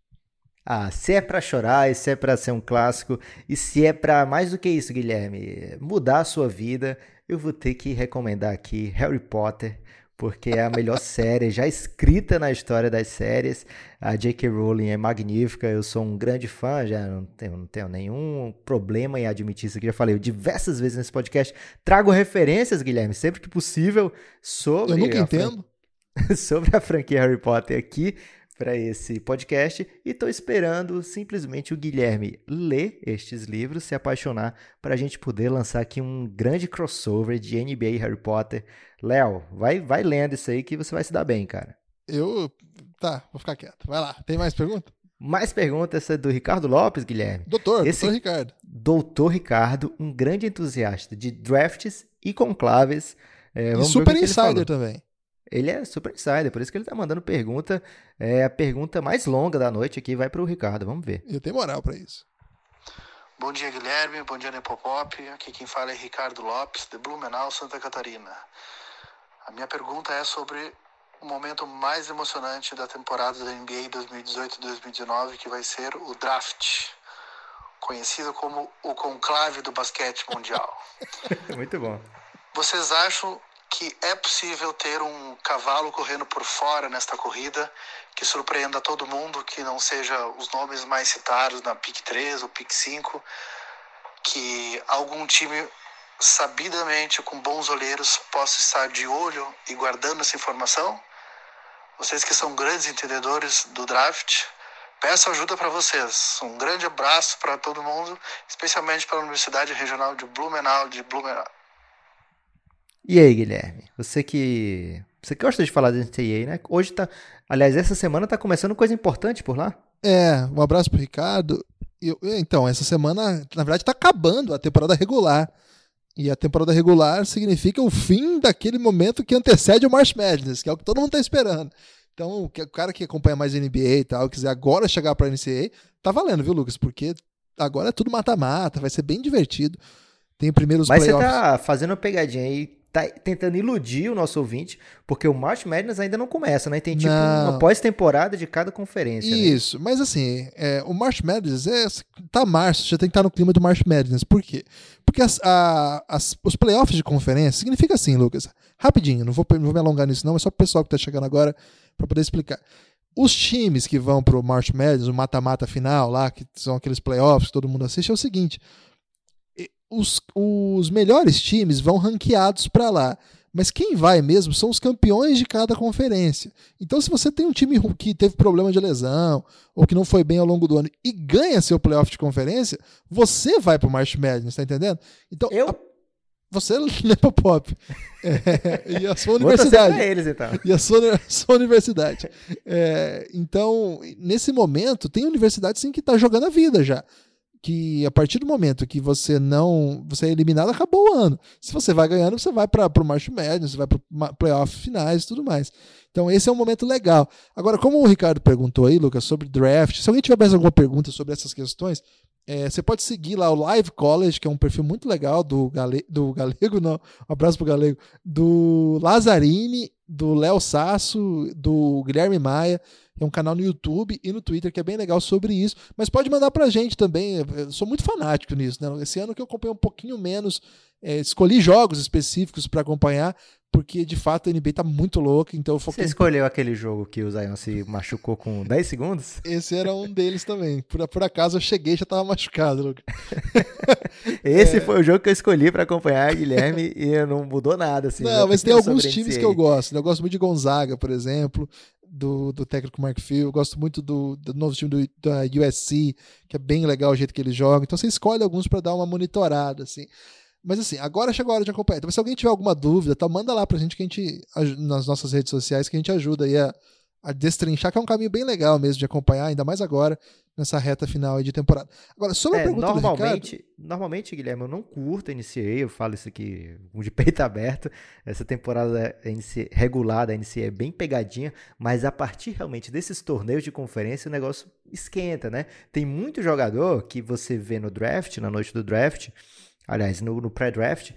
Ah, se é para chorar, e se é para ser um clássico, e se é para mais do que isso, Guilherme, mudar a sua vida, eu vou ter que recomendar aqui Harry Potter, porque é a melhor série já escrita na história das séries. A J.K. Rowling é magnífica, eu sou um grande fã, já não tenho, não tenho nenhum problema em admitir isso aqui, já falei diversas vezes nesse podcast. Trago referências, Guilherme, sempre que possível, sobre. Eu nunca entendo. sobre a franquia Harry Potter aqui para esse podcast e estou esperando simplesmente o Guilherme ler estes livros, se apaixonar, para a gente poder lançar aqui um grande crossover de NBA e Harry Potter. Léo, vai, vai lendo isso aí que você vai se dar bem, cara. Eu. Tá, vou ficar quieto. Vai lá. Tem mais pergunta? Mais perguntas, essa é do Ricardo Lopes, Guilherme. Doutor, Esse doutor Ricardo. Doutor Ricardo, um grande entusiasta de drafts e conclaves. É, e super insider também. Ele é super insider, por isso que ele tá mandando pergunta. É a pergunta mais longa da noite aqui, vai pro Ricardo, vamos ver. Eu tenho moral para isso. Bom dia, Guilherme. Bom dia, Nepopop. Aqui quem fala é Ricardo Lopes, de Blumenau, Santa Catarina. A minha pergunta é sobre o momento mais emocionante da temporada da NBA 2018-2019, que vai ser o draft, conhecido como o conclave do basquete mundial. Muito bom. Vocês acham que é possível ter um cavalo correndo por fora nesta corrida que surpreenda todo mundo, que não seja os nomes mais citados na PIC 3 ou PIC 5, que algum time sabidamente, com bons olheiros, posso estar de olho e guardando essa informação? Vocês que são grandes entendedores do draft, peço ajuda para vocês. Um grande abraço para todo mundo, especialmente para a Universidade Regional de Blumenau, de Blumenau. E aí, Guilherme? Você que você gosta de falar da NCAA, né? Hoje tá, aliás, essa semana tá começando coisa importante por lá. É, um abraço pro Ricardo. Eu, então, essa semana, na verdade, tá acabando a temporada regular. E a temporada regular significa o fim daquele momento que antecede o March Madness, que é o que todo mundo está esperando. Então, o cara que acompanha mais NBA e tal, quiser agora chegar para a NCAA, tá valendo, viu, Lucas? Porque agora é tudo mata-mata, vai ser bem divertido. Tem primeiros Mas playoffs. você tá fazendo pegadinha aí tá tentando iludir o nosso ouvinte, porque o March Madness ainda não começa, né? Tem tipo não. uma pós-temporada de cada conferência. Né? Isso, né? mas assim, é, o March Madness é, tá março, já tem que estar no clima do March Madness. Por quê? Porque as, a, as, os playoffs de conferência significa assim, Lucas. Rapidinho, não vou, não vou me alongar nisso, não, é só o pessoal que tá chegando agora para poder explicar. Os times que vão pro March Madness, o mata-mata final lá, que são aqueles playoffs que todo mundo assiste, é o seguinte: os, os melhores times vão ranqueados para lá. Mas quem vai mesmo são os campeões de cada conferência. Então, se você tem um time que teve problema de lesão, ou que não foi bem ao longo do ano, e ganha seu playoff de conferência, você vai para o March Madness, tá entendendo? Então, eu? A... Você leva pop. É, e a sua universidade. Eles, então. E a sua, sua universidade. É, então, nesse momento, tem universidade sim que está jogando a vida já que a partir do momento que você não você é eliminado acabou o ano. Se você vai ganhando você vai para o March Madness você vai para playoff finais e tudo mais. Então esse é um momento legal. Agora como o Ricardo perguntou aí Lucas sobre draft se alguém tiver mais alguma pergunta sobre essas questões é, você pode seguir lá o Live College que é um perfil muito legal do, Gale, do Galego não. Um abraço pro Galego. Do Lazzarini do Léo Sasso do Guilherme Maia é um canal no YouTube e no Twitter que é bem legal sobre isso. Mas pode mandar pra gente também. Eu sou muito fanático nisso. Né? Esse ano que eu acompanhei um pouquinho menos, é, escolhi jogos específicos para acompanhar, porque de fato a NBA tá muito louca. Então Você escolheu aquele jogo que o Zion se machucou com 10 segundos? Esse era um deles também. Por, por acaso eu cheguei e já tava machucado, Lucas. Esse é... foi o jogo que eu escolhi para acompanhar, Guilherme, e não mudou nada. Assim, não, mas tem alguns times que eu gosto. Né? Eu gosto muito de Gonzaga, por exemplo do, do técnico Mark Phil. Gosto muito do, do novo time do, da USC, que é bem legal o jeito que ele joga. Então você escolhe alguns para dar uma monitorada, assim. Mas assim, agora chegou a hora de acompanhar. Então, se alguém tiver alguma dúvida, tá, manda lá pra gente que a gente, nas nossas redes sociais, que a gente ajuda aí a, a destrinchar, que é um caminho bem legal mesmo de acompanhar, ainda mais agora, nessa reta final de temporada. Agora, sobre é, a pergunta normalmente, do Ricardo... Normalmente, Guilherme, eu não curto a NCAA, eu falo isso aqui de peito aberto, essa temporada regular da NCAA é bem pegadinha, mas a partir realmente desses torneios de conferência, o negócio esquenta, né? Tem muito jogador que você vê no draft, na noite do draft, aliás, no, no pré-draft,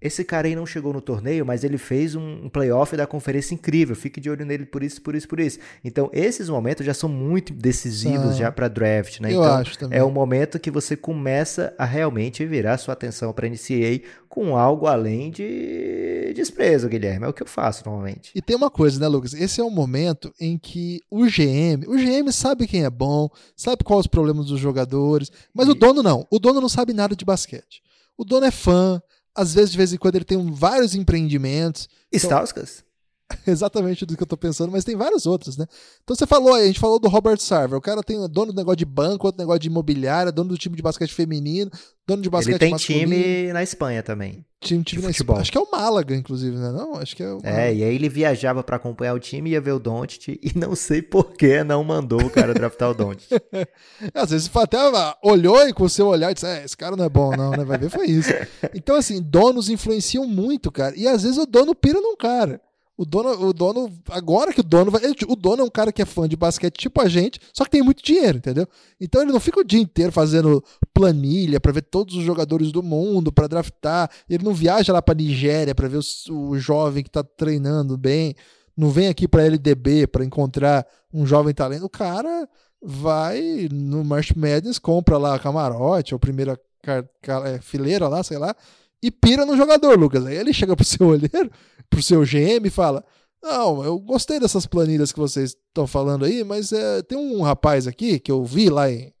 esse cara aí não chegou no torneio, mas ele fez um, playoff da conferência incrível. Fique de olho nele por isso, por isso, por isso. Então, esses momentos já são muito decisivos já para draft, né? Eu então, acho também. é o momento que você começa a realmente virar sua atenção para NCAA com algo além de desprezo, Guilherme. É o que eu faço normalmente. E tem uma coisa, né, Lucas? Esse é o momento em que o GM, o GM sabe quem é bom, sabe quais os problemas dos jogadores, mas e... o dono não. O dono não sabe nada de basquete. O dono é fã, às vezes, de vez em quando, ele tem vários empreendimentos. Stauskas? Exatamente do que eu tô pensando, mas tem vários outros, né? Então você falou aí, a gente falou do Robert Sarver. O cara tem dono do negócio de banco, outro negócio de imobiliária, dono do time de basquete feminino, dono de basquete Ele tem masculino. time na Espanha também. Time, time na Espanha. Acho que é o Málaga, inclusive, né? Não, acho que é o É, e aí ele viajava para acompanhar o time, ia ver o Doncic e não sei por que não mandou o cara draftar o Doncic. Às vezes até ah, olhou e com o seu olhar disse, é, esse cara não é bom não, né? Vai ver, foi isso. Então assim, donos influenciam muito, cara. E às vezes o dono pira num cara. O dono, o dono, agora que o dono vai. O dono é um cara que é fã de basquete tipo a gente, só que tem muito dinheiro, entendeu? Então ele não fica o dia inteiro fazendo planilha para ver todos os jogadores do mundo, para draftar. Ele não viaja lá para Nigéria para ver o, o, jovem que tá treinando bem. Não vem aqui para LDB para encontrar um jovem talento. O cara vai no March Madness, compra lá camarote, ou primeira é, fileira lá, sei lá, e pira no jogador, Lucas. Aí ele chega pro seu olheiro, pro seu GM e fala: Não, eu gostei dessas planilhas que vocês estão falando aí, mas é, tem um rapaz aqui que eu vi lá em.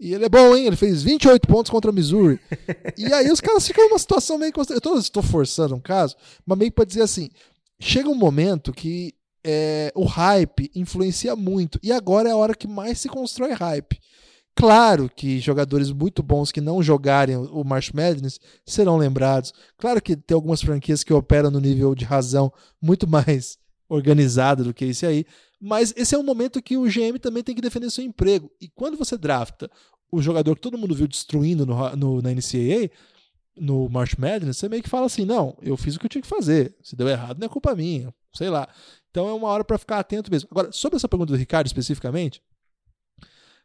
E ele é bom, hein? Ele fez 28 pontos contra Missouri. e aí os caras ficam numa situação meio. Eu tô, estou forçando um caso, mas meio para dizer assim: chega um momento que é, o hype influencia muito. E agora é a hora que mais se constrói hype. Claro que jogadores muito bons que não jogarem o March Madness serão lembrados. Claro que tem algumas franquias que operam no nível de razão muito mais organizado do que esse aí. Mas esse é um momento que o GM também tem que defender seu emprego. E quando você drafta o jogador que todo mundo viu destruindo no, no, na NCAA, no March Madness, você meio que fala assim: não, eu fiz o que eu tinha que fazer. Se deu errado, não é culpa minha. Sei lá. Então é uma hora para ficar atento mesmo. Agora, sobre essa pergunta do Ricardo especificamente,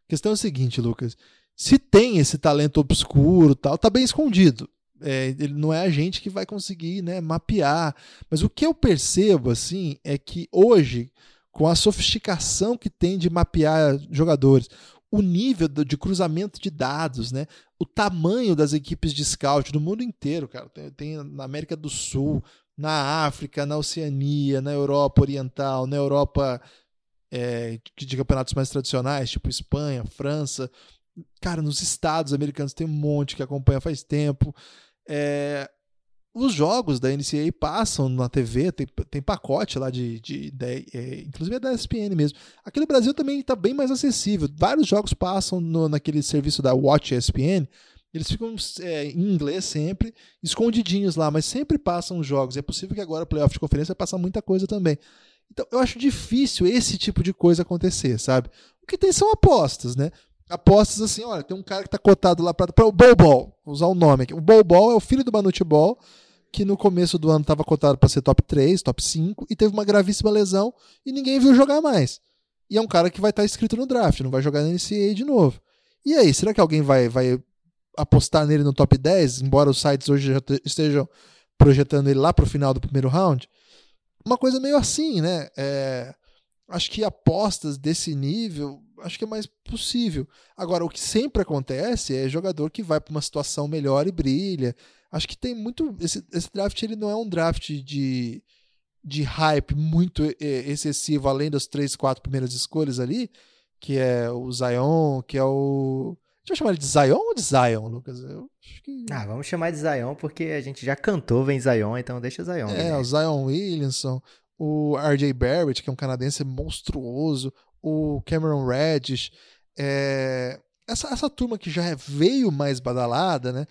a questão é a seguinte, Lucas. Se tem esse talento obscuro tal, tá bem escondido. É, ele não é a gente que vai conseguir né, mapear. Mas o que eu percebo assim é que hoje, com a sofisticação que tem de mapear jogadores, o nível de cruzamento de dados, né? O tamanho das equipes de scout do mundo inteiro, cara. Tem, tem, na América do Sul, na África, na Oceania, na Europa Oriental, na Europa é, de campeonatos mais tradicionais, tipo Espanha, França. Cara, nos estados americanos tem um monte que acompanha faz tempo. É, os jogos da NCAA passam na TV, tem, tem pacote lá de. de, de é, inclusive é da ESPN mesmo. Aqui no Brasil também está bem mais acessível. Vários jogos passam no, naquele serviço da Watch ESPN. Eles ficam é, em inglês sempre, escondidinhos lá, mas sempre passam os jogos. É possível que agora o playoff de conferência vai passar muita coisa também. Então, eu acho difícil esse tipo de coisa acontecer, sabe? O que tem são apostas, né? Apostas assim, olha, tem um cara que tá cotado lá para o Ball, vou usar o nome aqui. O Bowl Ball é o filho do Manute que no começo do ano estava cotado para ser top 3, top 5, e teve uma gravíssima lesão e ninguém viu jogar mais. E é um cara que vai estar tá inscrito no draft, não vai jogar na NCAA de novo. E aí, será que alguém vai, vai apostar nele no top 10, embora os sites hoje já estejam projetando ele lá para o final do primeiro round? Uma coisa meio assim, né? É, acho que apostas desse nível, acho que é mais possível. Agora, o que sempre acontece é jogador que vai para uma situação melhor e brilha. Acho que tem muito. Esse, esse draft ele não é um draft de, de hype muito excessivo, além das três, quatro primeiras escolhas ali, que é o Zion, que é o gente vai chamar ele de Zion ou de Zion, Lucas? Eu acho que... Ah, vamos chamar de Zion porque a gente já cantou Vem Zion, então deixa Zion. É, né? o Zion Williamson, o RJ Barrett, que é um canadense monstruoso, o Cameron Reddish, é... essa, essa turma que já veio mais badalada, né?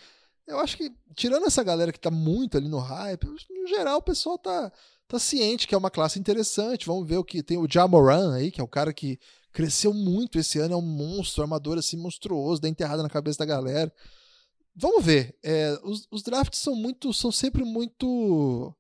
Eu acho que, tirando essa galera que tá muito ali no hype, no geral o pessoal tá, tá ciente que é uma classe interessante. Vamos ver o que tem o Jamoran aí, que é o cara que Cresceu muito esse ano, é um monstro, armador assim monstruoso, dá enterrada na cabeça da galera. Vamos ver. É, os, os, drafts são muito, são sempre muito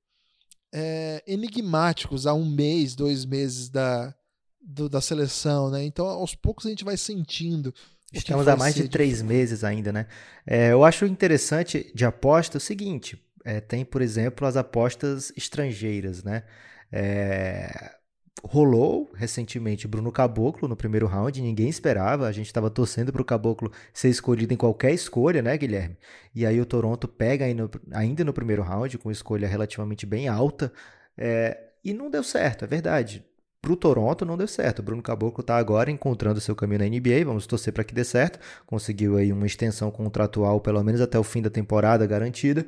é, enigmáticos há um mês, dois meses da, do, da seleção, né? Então, aos poucos a gente vai sentindo. Estamos há mais de três meses ainda, né? É, eu acho interessante de aposta o seguinte: é, tem, por exemplo, as apostas estrangeiras, né? É, rolou recentemente Bruno Caboclo no primeiro round, ninguém esperava, a gente estava torcendo para o Caboclo ser escolhido em qualquer escolha, né, Guilherme? E aí o Toronto pega ainda no primeiro round, com escolha relativamente bem alta, é, e não deu certo, é verdade. Para o Toronto não deu certo. Bruno Caboclo está agora encontrando seu caminho na NBA. Vamos torcer para que dê certo. Conseguiu aí uma extensão contratual, pelo menos até o fim da temporada, garantida.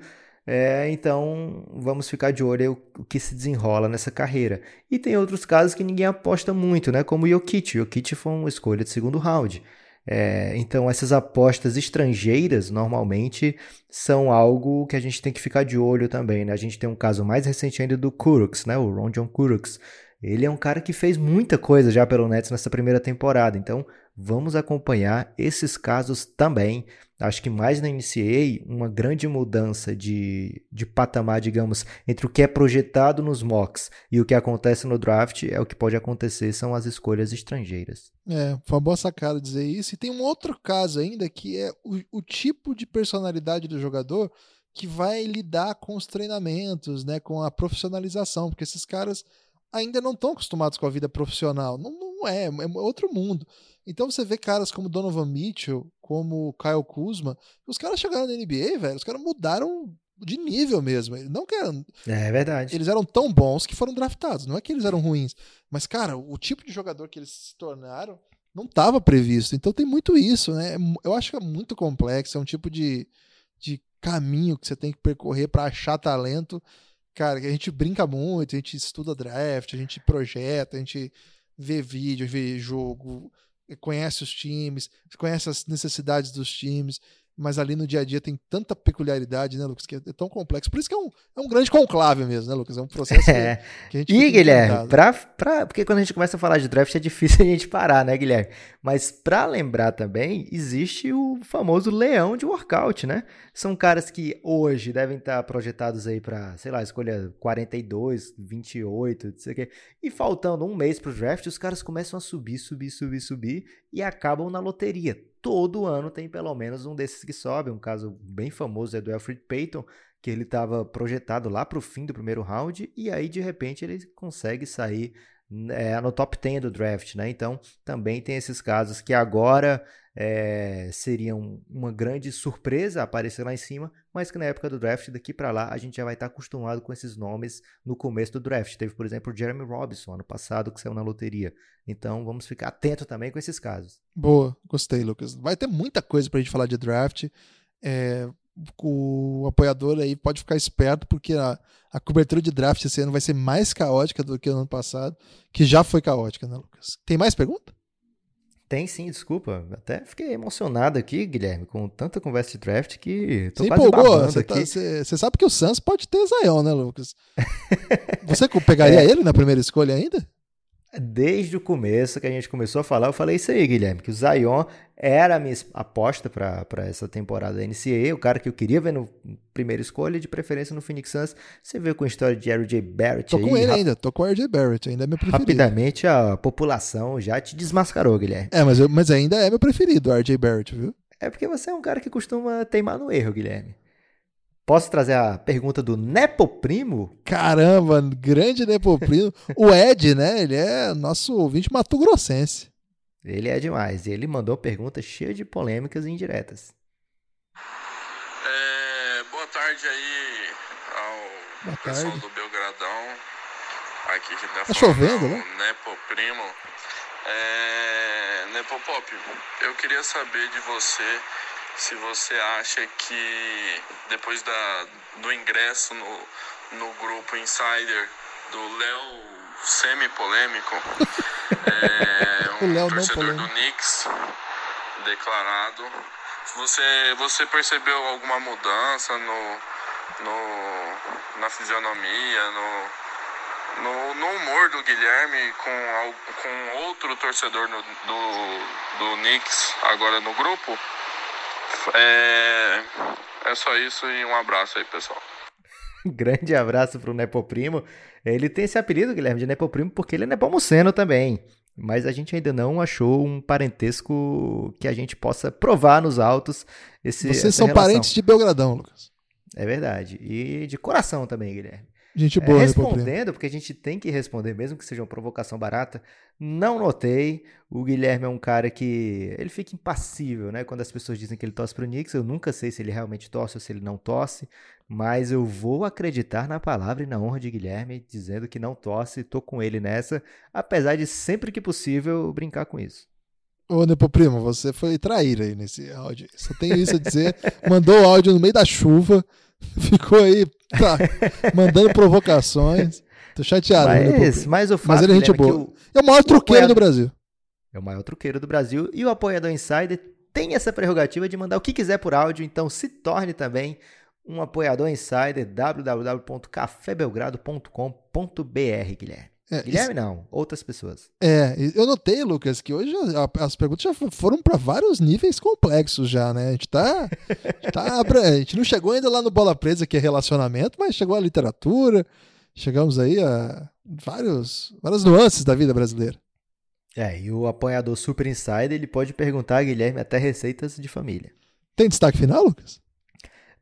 É, então vamos ficar de olho o, que se desenrola nessa carreira. E tem outros casos que ninguém aposta muito, né? Como o Jokic. O Jokic foi uma escolha de segundo round. É, então essas apostas estrangeiras normalmente são algo que a gente tem que ficar de olho também. Né? A gente tem um caso mais recente ainda do Kuruks, né? o Ron John Kuruks. Ele é um cara que fez muita coisa já pelo Nets nessa primeira temporada. Então vamos acompanhar esses casos também. Acho que mais na NCAA, uma grande mudança de, de patamar, digamos, entre o que é projetado nos mocks e o que acontece no draft é o que pode acontecer, são as escolhas estrangeiras. É, foi uma boa sacada dizer isso. E tem um outro caso ainda que é o, o tipo de personalidade do jogador que vai lidar com os treinamentos, né, com a profissionalização, porque esses caras ainda não estão acostumados com a vida profissional. Não, não é, é outro mundo. Então você vê caras como Donovan Mitchell, como Kyle Kuzma, os caras chegaram na NBA, velho, os caras mudaram de nível mesmo. Não que eram, É verdade. Eles eram tão bons que foram draftados. Não é que eles eram ruins. Mas, cara, o tipo de jogador que eles se tornaram não estava previsto. Então tem muito isso, né? Eu acho que é muito complexo, é um tipo de, de caminho que você tem que percorrer para achar talento. Cara, a gente brinca muito, a gente estuda draft, a gente projeta, a gente vê vídeo, vê jogo, conhece os times, conhece as necessidades dos times mas ali no dia a dia tem tanta peculiaridade, né, Lucas, que é tão complexo. Por isso que é um, é um grande conclave mesmo, né, Lucas? É um processo é. que, que a gente. E, Guilherme, pra, pra, porque quando a gente começa a falar de draft é difícil a gente parar, né, Guilherme? Mas para lembrar também, existe o famoso leão de workout, né? São caras que hoje devem estar projetados aí para, sei lá, escolha 42, 28, não sei o quê. E faltando um mês pro draft, os caras começam a subir, subir, subir, subir e acabam na loteria todo ano tem pelo menos um desses que sobe. Um caso bem famoso é do Alfred Payton, que ele estava projetado lá para o fim do primeiro round e aí de repente ele consegue sair é, no top 10 do draft, né? Então também tem esses casos que agora é, seriam uma grande surpresa aparecer lá em cima, mas que na época do draft, daqui para lá, a gente já vai estar tá acostumado com esses nomes no começo do draft. Teve, por exemplo, Jeremy Robinson ano passado que saiu na loteria. Então vamos ficar atento também com esses casos. Boa, gostei, Lucas. Vai ter muita coisa para a gente falar de draft. É, o apoiador aí pode ficar esperto, porque a, a cobertura de draft esse ano vai ser mais caótica do que o ano passado, que já foi caótica, né, Lucas? Tem mais pergunta? Tem sim, desculpa. Até fiquei emocionado aqui, Guilherme, com tanta conversa de draft que tô você quase empolgou. Você, tá, você, você, sabe que o Suns pode ter Zion, né, Lucas? você pegaria é. ele na primeira escolha ainda? Desde o começo que a gente começou a falar, eu falei isso aí, Guilherme, que o Zion era a minha aposta para essa temporada da NCAA, o cara que eu queria ver no primeira escolha, de preferência no Phoenix Suns. Você viu com a história de R.J. Barrett Tô aí, com ele ainda, tô com o R.J. Barrett, ainda é meu preferido. Rapidamente a população já te desmascarou, Guilherme. É, mas, eu, mas ainda é meu preferido, o R.J. Barrett, viu? É porque você é um cara que costuma teimar no erro, Guilherme. Posso trazer a pergunta do Nepo Primo? Caramba, grande Nepo Primo. o Ed, né? Ele é nosso ouvinte mato-grossense. Ele é demais. Ele mandou perguntas cheias de polêmicas e indiretas. É, boa tarde aí ao boa pessoal tarde. do Belgradão. Aqui que tá, tá chovendo, né? Nepo Primo. É, Nepo Pop, eu queria saber de você se você acha que depois da, do ingresso no, no grupo Insider do Léo semi-polêmico, é, um torcedor do Knicks declarado, você, você percebeu alguma mudança no, no, na fisionomia, no, no, no, humor do Guilherme com, com outro torcedor do, do Knicks agora no grupo? É, é só isso e um abraço aí, pessoal. Grande abraço pro Nepoprimo. Ele tem esse apelido, Guilherme, de Nepoprimo, porque ele é nepomuceno também. Mas a gente ainda não achou um parentesco que a gente possa provar nos autos. Esse, Vocês são relação. parentes de Belgradão, Lucas. É verdade. E de coração também, Guilherme. Gente boa, é, Respondendo, porque a gente tem que responder, mesmo que seja uma provocação barata. Não notei. O Guilherme é um cara que. Ele fica impassível, né? Quando as pessoas dizem que ele torce pro Knicks, eu nunca sei se ele realmente torce ou se ele não torce. Mas eu vou acreditar na palavra e na honra de Guilherme, dizendo que não torce. Tô com ele nessa. Apesar de sempre que possível brincar com isso. Ô, Nepo Primo, você foi traíra aí nesse áudio. Só tenho isso a dizer. Mandou o áudio no meio da chuva. Ficou aí tá, mandando provocações. Tô chateado. Mas, mas o fato mas ele é gente boa. O, é o maior truqueiro do Brasil. É o maior truqueiro do Brasil. E o apoiador Insider tem essa prerrogativa de mandar o que quiser por áudio. Então se torne também um apoiador Insider. www.cafébelgrado.com.br, Guilherme. É, Guilherme isso... não, outras pessoas. É, eu notei, Lucas, que hoje as perguntas já foram para vários níveis complexos já, né? A gente tá, tá a gente não chegou ainda lá no bola presa que é relacionamento, mas chegou a literatura, chegamos aí a vários várias nuances da vida brasileira. É, e o apoiador Super Insider, ele pode perguntar a Guilherme até receitas de família. Tem destaque final, Lucas?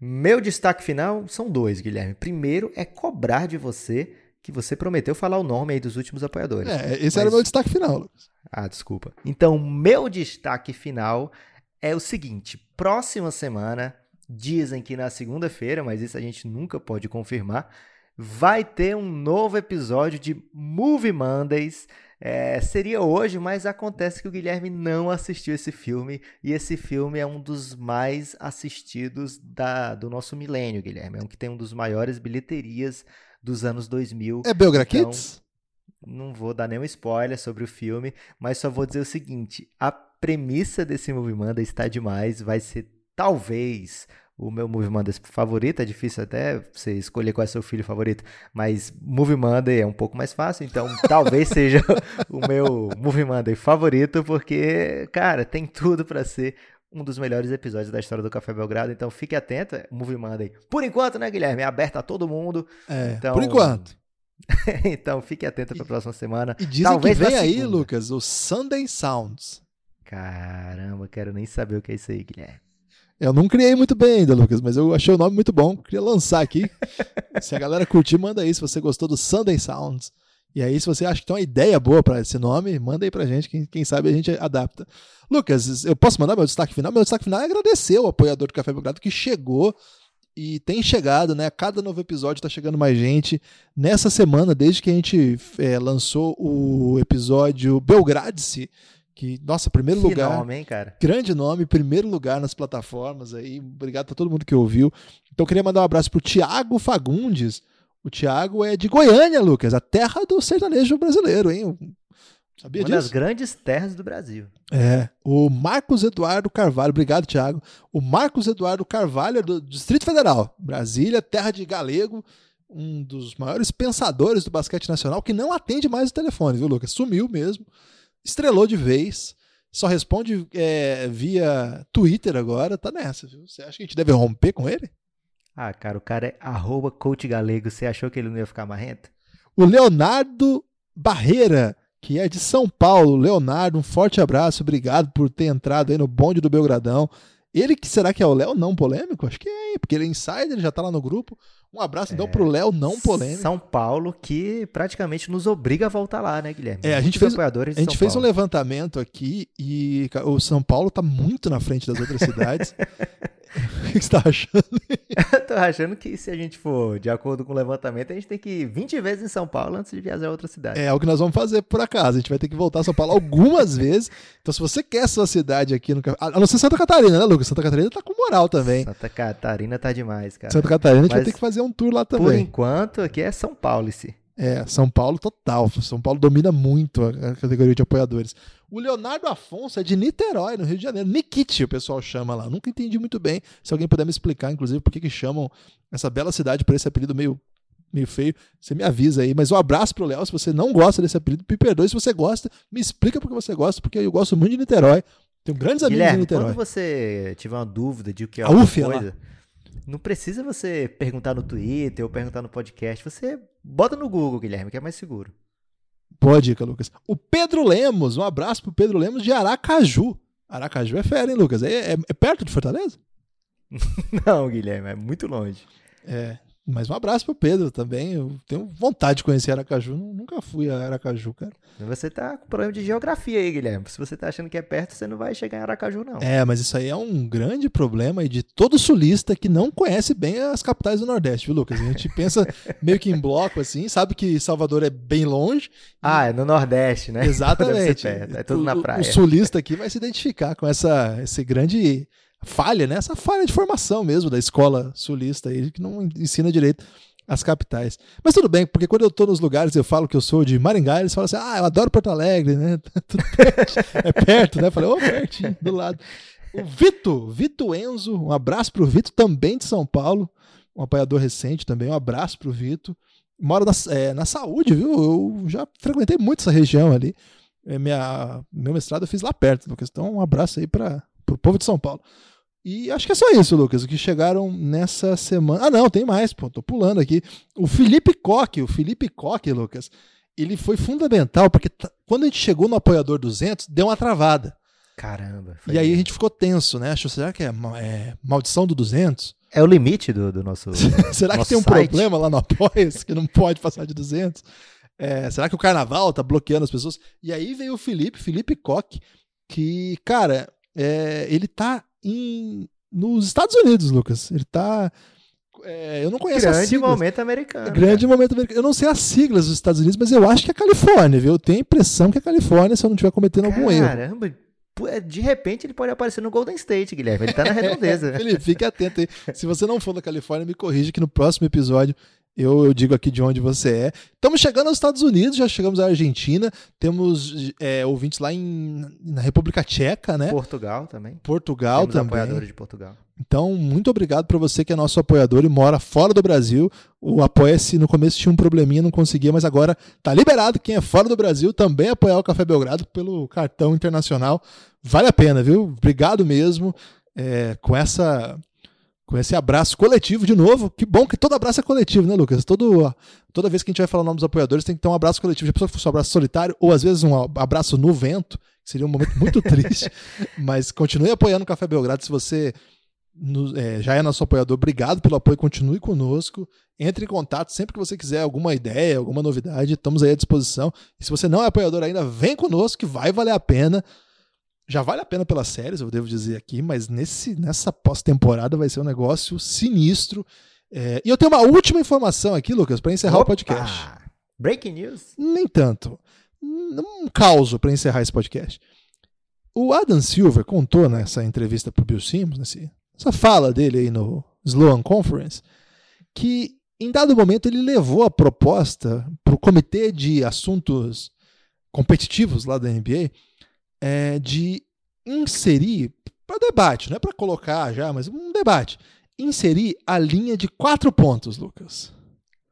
Meu destaque final são dois, Guilherme. Primeiro é cobrar de você que você prometeu falar o nome aí dos últimos apoiadores. É, esse Mas... era o meu destaque final, Lucas. Ah, desculpa. Então, meu destaque final é o seguinte: próxima semana, dizem que na segunda-feira, mas isso a gente nunca pode confirmar, vai ter um novo episódio de Movie Mondays. É, seria hoje, mas acontece que o Guilherme não assistiu esse filme e esse filme é um dos mais assistidos da, do nosso milênio, Guilherme. É um que tem um dos maiores bilheterias dos anos 2000. É Belgra então, Kids? Não vou dar nenhum spoiler sobre o filme, mas só vou dizer o seguinte: a premissa desse Movie Monday está demais. Vai ser talvez o meu Movie Monday favorito. É difícil até você escolher qual é seu filho favorito, mas Movie Monday é um pouco mais fácil, então talvez seja o meu Movie Monday favorito, porque, cara, tem tudo para ser um dos melhores episódios da história do Café Belgrado. Então fique atento, é Movie Monday. Por enquanto, né, Guilherme? É aberto a todo mundo. É, então... por enquanto. então fique atento para a próxima semana. E dizem Talvez que vem aí, Lucas, o Sunday Sounds. Caramba, quero nem saber o que é isso aí, Guilherme. Eu não criei muito bem ainda, Lucas, mas eu achei o nome muito bom. Queria lançar aqui. se a galera curtir, manda aí se você gostou do Sunday Sounds. E aí, se você acha que tem uma ideia boa para esse nome, manda aí pra gente, quem, quem sabe a gente adapta. Lucas, eu posso mandar meu destaque final? Meu destaque final é agradecer o apoiador do Café Belgrado que chegou e tem chegado, né? Cada novo episódio tá chegando mais gente. Nessa semana, desde que a gente é, lançou o episódio Belgradice, que, nossa, primeiro que lugar. Nome, hein, cara? Grande nome, primeiro lugar nas plataformas aí. Obrigado para todo mundo que ouviu. Então eu queria mandar um abraço pro Tiago Fagundes. O Tiago é de Goiânia, Lucas, a terra do sertanejo brasileiro, hein? Sabia Uma disso? das grandes terras do Brasil. É. O Marcos Eduardo Carvalho, obrigado, Tiago. O Marcos Eduardo Carvalho é do Distrito Federal, Brasília, terra de galego, um dos maiores pensadores do basquete nacional, que não atende mais o telefone, viu, Lucas? Sumiu mesmo estrelou de vez. Só responde é, via Twitter agora, tá nessa, viu? Você acha que a gente deve romper com ele? Ah, cara, o cara é arroba coach galego. Você achou que ele não ia ficar marrento? O Leonardo Barreira, que é de São Paulo. Leonardo, um forte abraço. Obrigado por ter entrado aí no bonde do Belgradão. Ele que será que é o Léo não polêmico? Acho que é, porque ele é insider, ele já tá lá no grupo. Um abraço então é, pro Léo não polêmico. São Paulo que praticamente nos obriga a voltar lá, né, Guilherme? É, a gente fez, a gente fez um levantamento aqui e o São Paulo tá muito na frente das outras cidades. O que você tá achando? Tô achando que se a gente for de acordo com o levantamento, a gente tem que ir 20 vezes em São Paulo antes de viajar a outra cidade. É, é o que nós vamos fazer por acaso. A gente vai ter que voltar a São Paulo algumas vezes. Então, se você quer sua cidade aqui no. A não ser Santa Catarina, né, Lucas? Santa Catarina tá com moral também. Santa Catarina tá demais, cara. Santa Catarina a gente Mas, vai ter que fazer um tour lá também. Por enquanto, aqui é São Paulo, esse. É, São Paulo total. São Paulo domina muito a categoria de apoiadores. O Leonardo Afonso é de Niterói, no Rio de Janeiro. Nikit, o pessoal chama lá. Nunca entendi muito bem. Se alguém puder me explicar, inclusive, por que, que chamam essa bela cidade por esse apelido meio, meio feio, você me avisa aí. Mas um abraço pro Léo. Se você não gosta desse apelido, me perdoe. Se você gosta, me explica por que você gosta, porque eu gosto muito de Niterói. Tenho grandes amigos Guilherme, em Niterói. Quando você tiver uma dúvida de o que é alguma coisa. Lá. Não precisa você perguntar no Twitter ou perguntar no podcast. Você bota no Google, Guilherme, que é mais seguro. Boa dica, Lucas. O Pedro Lemos, um abraço pro Pedro Lemos de Aracaju. Aracaju é fera, hein, Lucas? É, é, é perto de Fortaleza? Não, Guilherme, é muito longe. É. Mas um abraço pro Pedro também. Eu tenho vontade de conhecer Aracaju. Nunca fui a Aracaju, cara. Você tá com problema de geografia aí, Guilherme. Se você tá achando que é perto, você não vai chegar em Aracaju, não. É, mas isso aí é um grande problema de todo sulista que não conhece bem as capitais do Nordeste, viu, Lucas? A gente pensa meio que em bloco, assim, sabe que Salvador é bem longe. Ah, é no Nordeste, né? Exatamente. É tudo na praia. O, o sulista aqui vai se identificar com essa, esse grande falha, né? Essa falha de formação mesmo da escola sulista aí, que não ensina direito as capitais. Mas tudo bem, porque quando eu tô nos lugares eu falo que eu sou de Maringá, eles falam assim: ah, eu adoro Porto Alegre, né? é perto, né? Eu falei, ô, oh, pertinho, do lado. O Vito, Vito Enzo, um abraço pro Vito, também de São Paulo, um apoiador recente também, um abraço pro Vito. Mora na, é, na saúde, viu? Eu já frequentei muito essa região ali. É, minha, meu mestrado eu fiz lá perto. Então, um abraço aí para o povo de São Paulo. E acho que é só isso, Lucas, o que chegaram nessa semana. Ah, não, tem mais, pô, tô pulando aqui. O Felipe Coque, o Felipe Coque, Lucas, ele foi fundamental, porque quando a gente chegou no apoiador 200, deu uma travada. Caramba. E aí a gente ficou tenso, né? Achou, será que é, é maldição do 200? É o limite do, do nosso. será nosso que tem um site? problema lá no apoia que não pode passar de 200? É, será que o carnaval tá bloqueando as pessoas? E aí veio o Felipe, Felipe Coque, que, cara, é, ele tá em, nos Estados Unidos, Lucas. Ele está É, eu não conheço Grande as siglas. momento americano. Grande cara. momento americano. Eu não sei as siglas dos Estados Unidos, mas eu acho que é Califórnia, viu? Eu tenho a impressão que é Califórnia se eu não estiver cometendo algum erro. Caramba, é, de repente ele pode aparecer no Golden State, Guilherme. Ele tá na redondeza. Felipe, fique atento aí. Se você não for da Califórnia, me corrija que no próximo episódio eu, eu digo aqui de onde você é. Estamos chegando aos Estados Unidos, já chegamos à Argentina, temos é, ouvintes lá em, na República Tcheca, né? Portugal também. Portugal Temos também. apoiadores de Portugal. Então, muito obrigado para você que é nosso apoiador e mora fora do Brasil. O Apoia-se no começo tinha um probleminha, não conseguia, mas agora tá liberado. Quem é fora do Brasil também apoiar o Café Belgrado pelo cartão internacional. Vale a pena, viu? Obrigado mesmo. É, com essa com esse abraço coletivo de novo. Que bom que todo abraço é coletivo, né, Lucas? Todo, toda vez que a gente vai falar o nome dos apoiadores, tem que ter um abraço coletivo. Já pensou que fosse um abraço solitário, ou às vezes um abraço no vento, que seria um momento muito triste. Mas continue apoiando o Café Belgrado. Se você no, é, já é nosso apoiador, obrigado pelo apoio, continue conosco. Entre em contato sempre que você quiser alguma ideia, alguma novidade, estamos aí à disposição. E se você não é apoiador ainda, vem conosco que vai valer a pena. Já vale a pena pelas séries, eu devo dizer aqui, mas nesse, nessa pós-temporada vai ser um negócio sinistro. É, e eu tenho uma última informação aqui, Lucas, para encerrar Opa! o podcast. Breaking news. Nem tanto. Um caos para encerrar esse podcast. O Adam Silver contou nessa entrevista para o Bill Simmons, nesse, nessa fala dele aí no Sloan Conference, que em dado momento ele levou a proposta para o comitê de assuntos competitivos lá da NBA é, de inserir para debate, não é para colocar já, mas um debate, inserir a linha de quatro pontos, Lucas.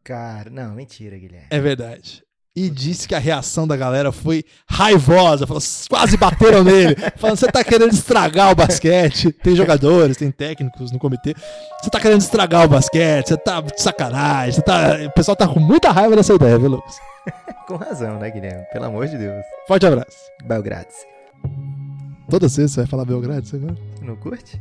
Cara, não, mentira, Guilherme. É verdade. E disse que a reação da galera foi raivosa, falou, quase bateram nele, falando: você tá querendo estragar o basquete. Tem jogadores, tem técnicos no comitê. Você tá querendo estragar o basquete, você tá de sacanagem. Você tá... O pessoal tá com muita raiva dessa ideia, viu, Lucas? Com razão, né, Guilherme? Pelo amor de Deus. Forte abraço. Belgrades. Toda sexta você vai falar Belgrado agora? Não curte?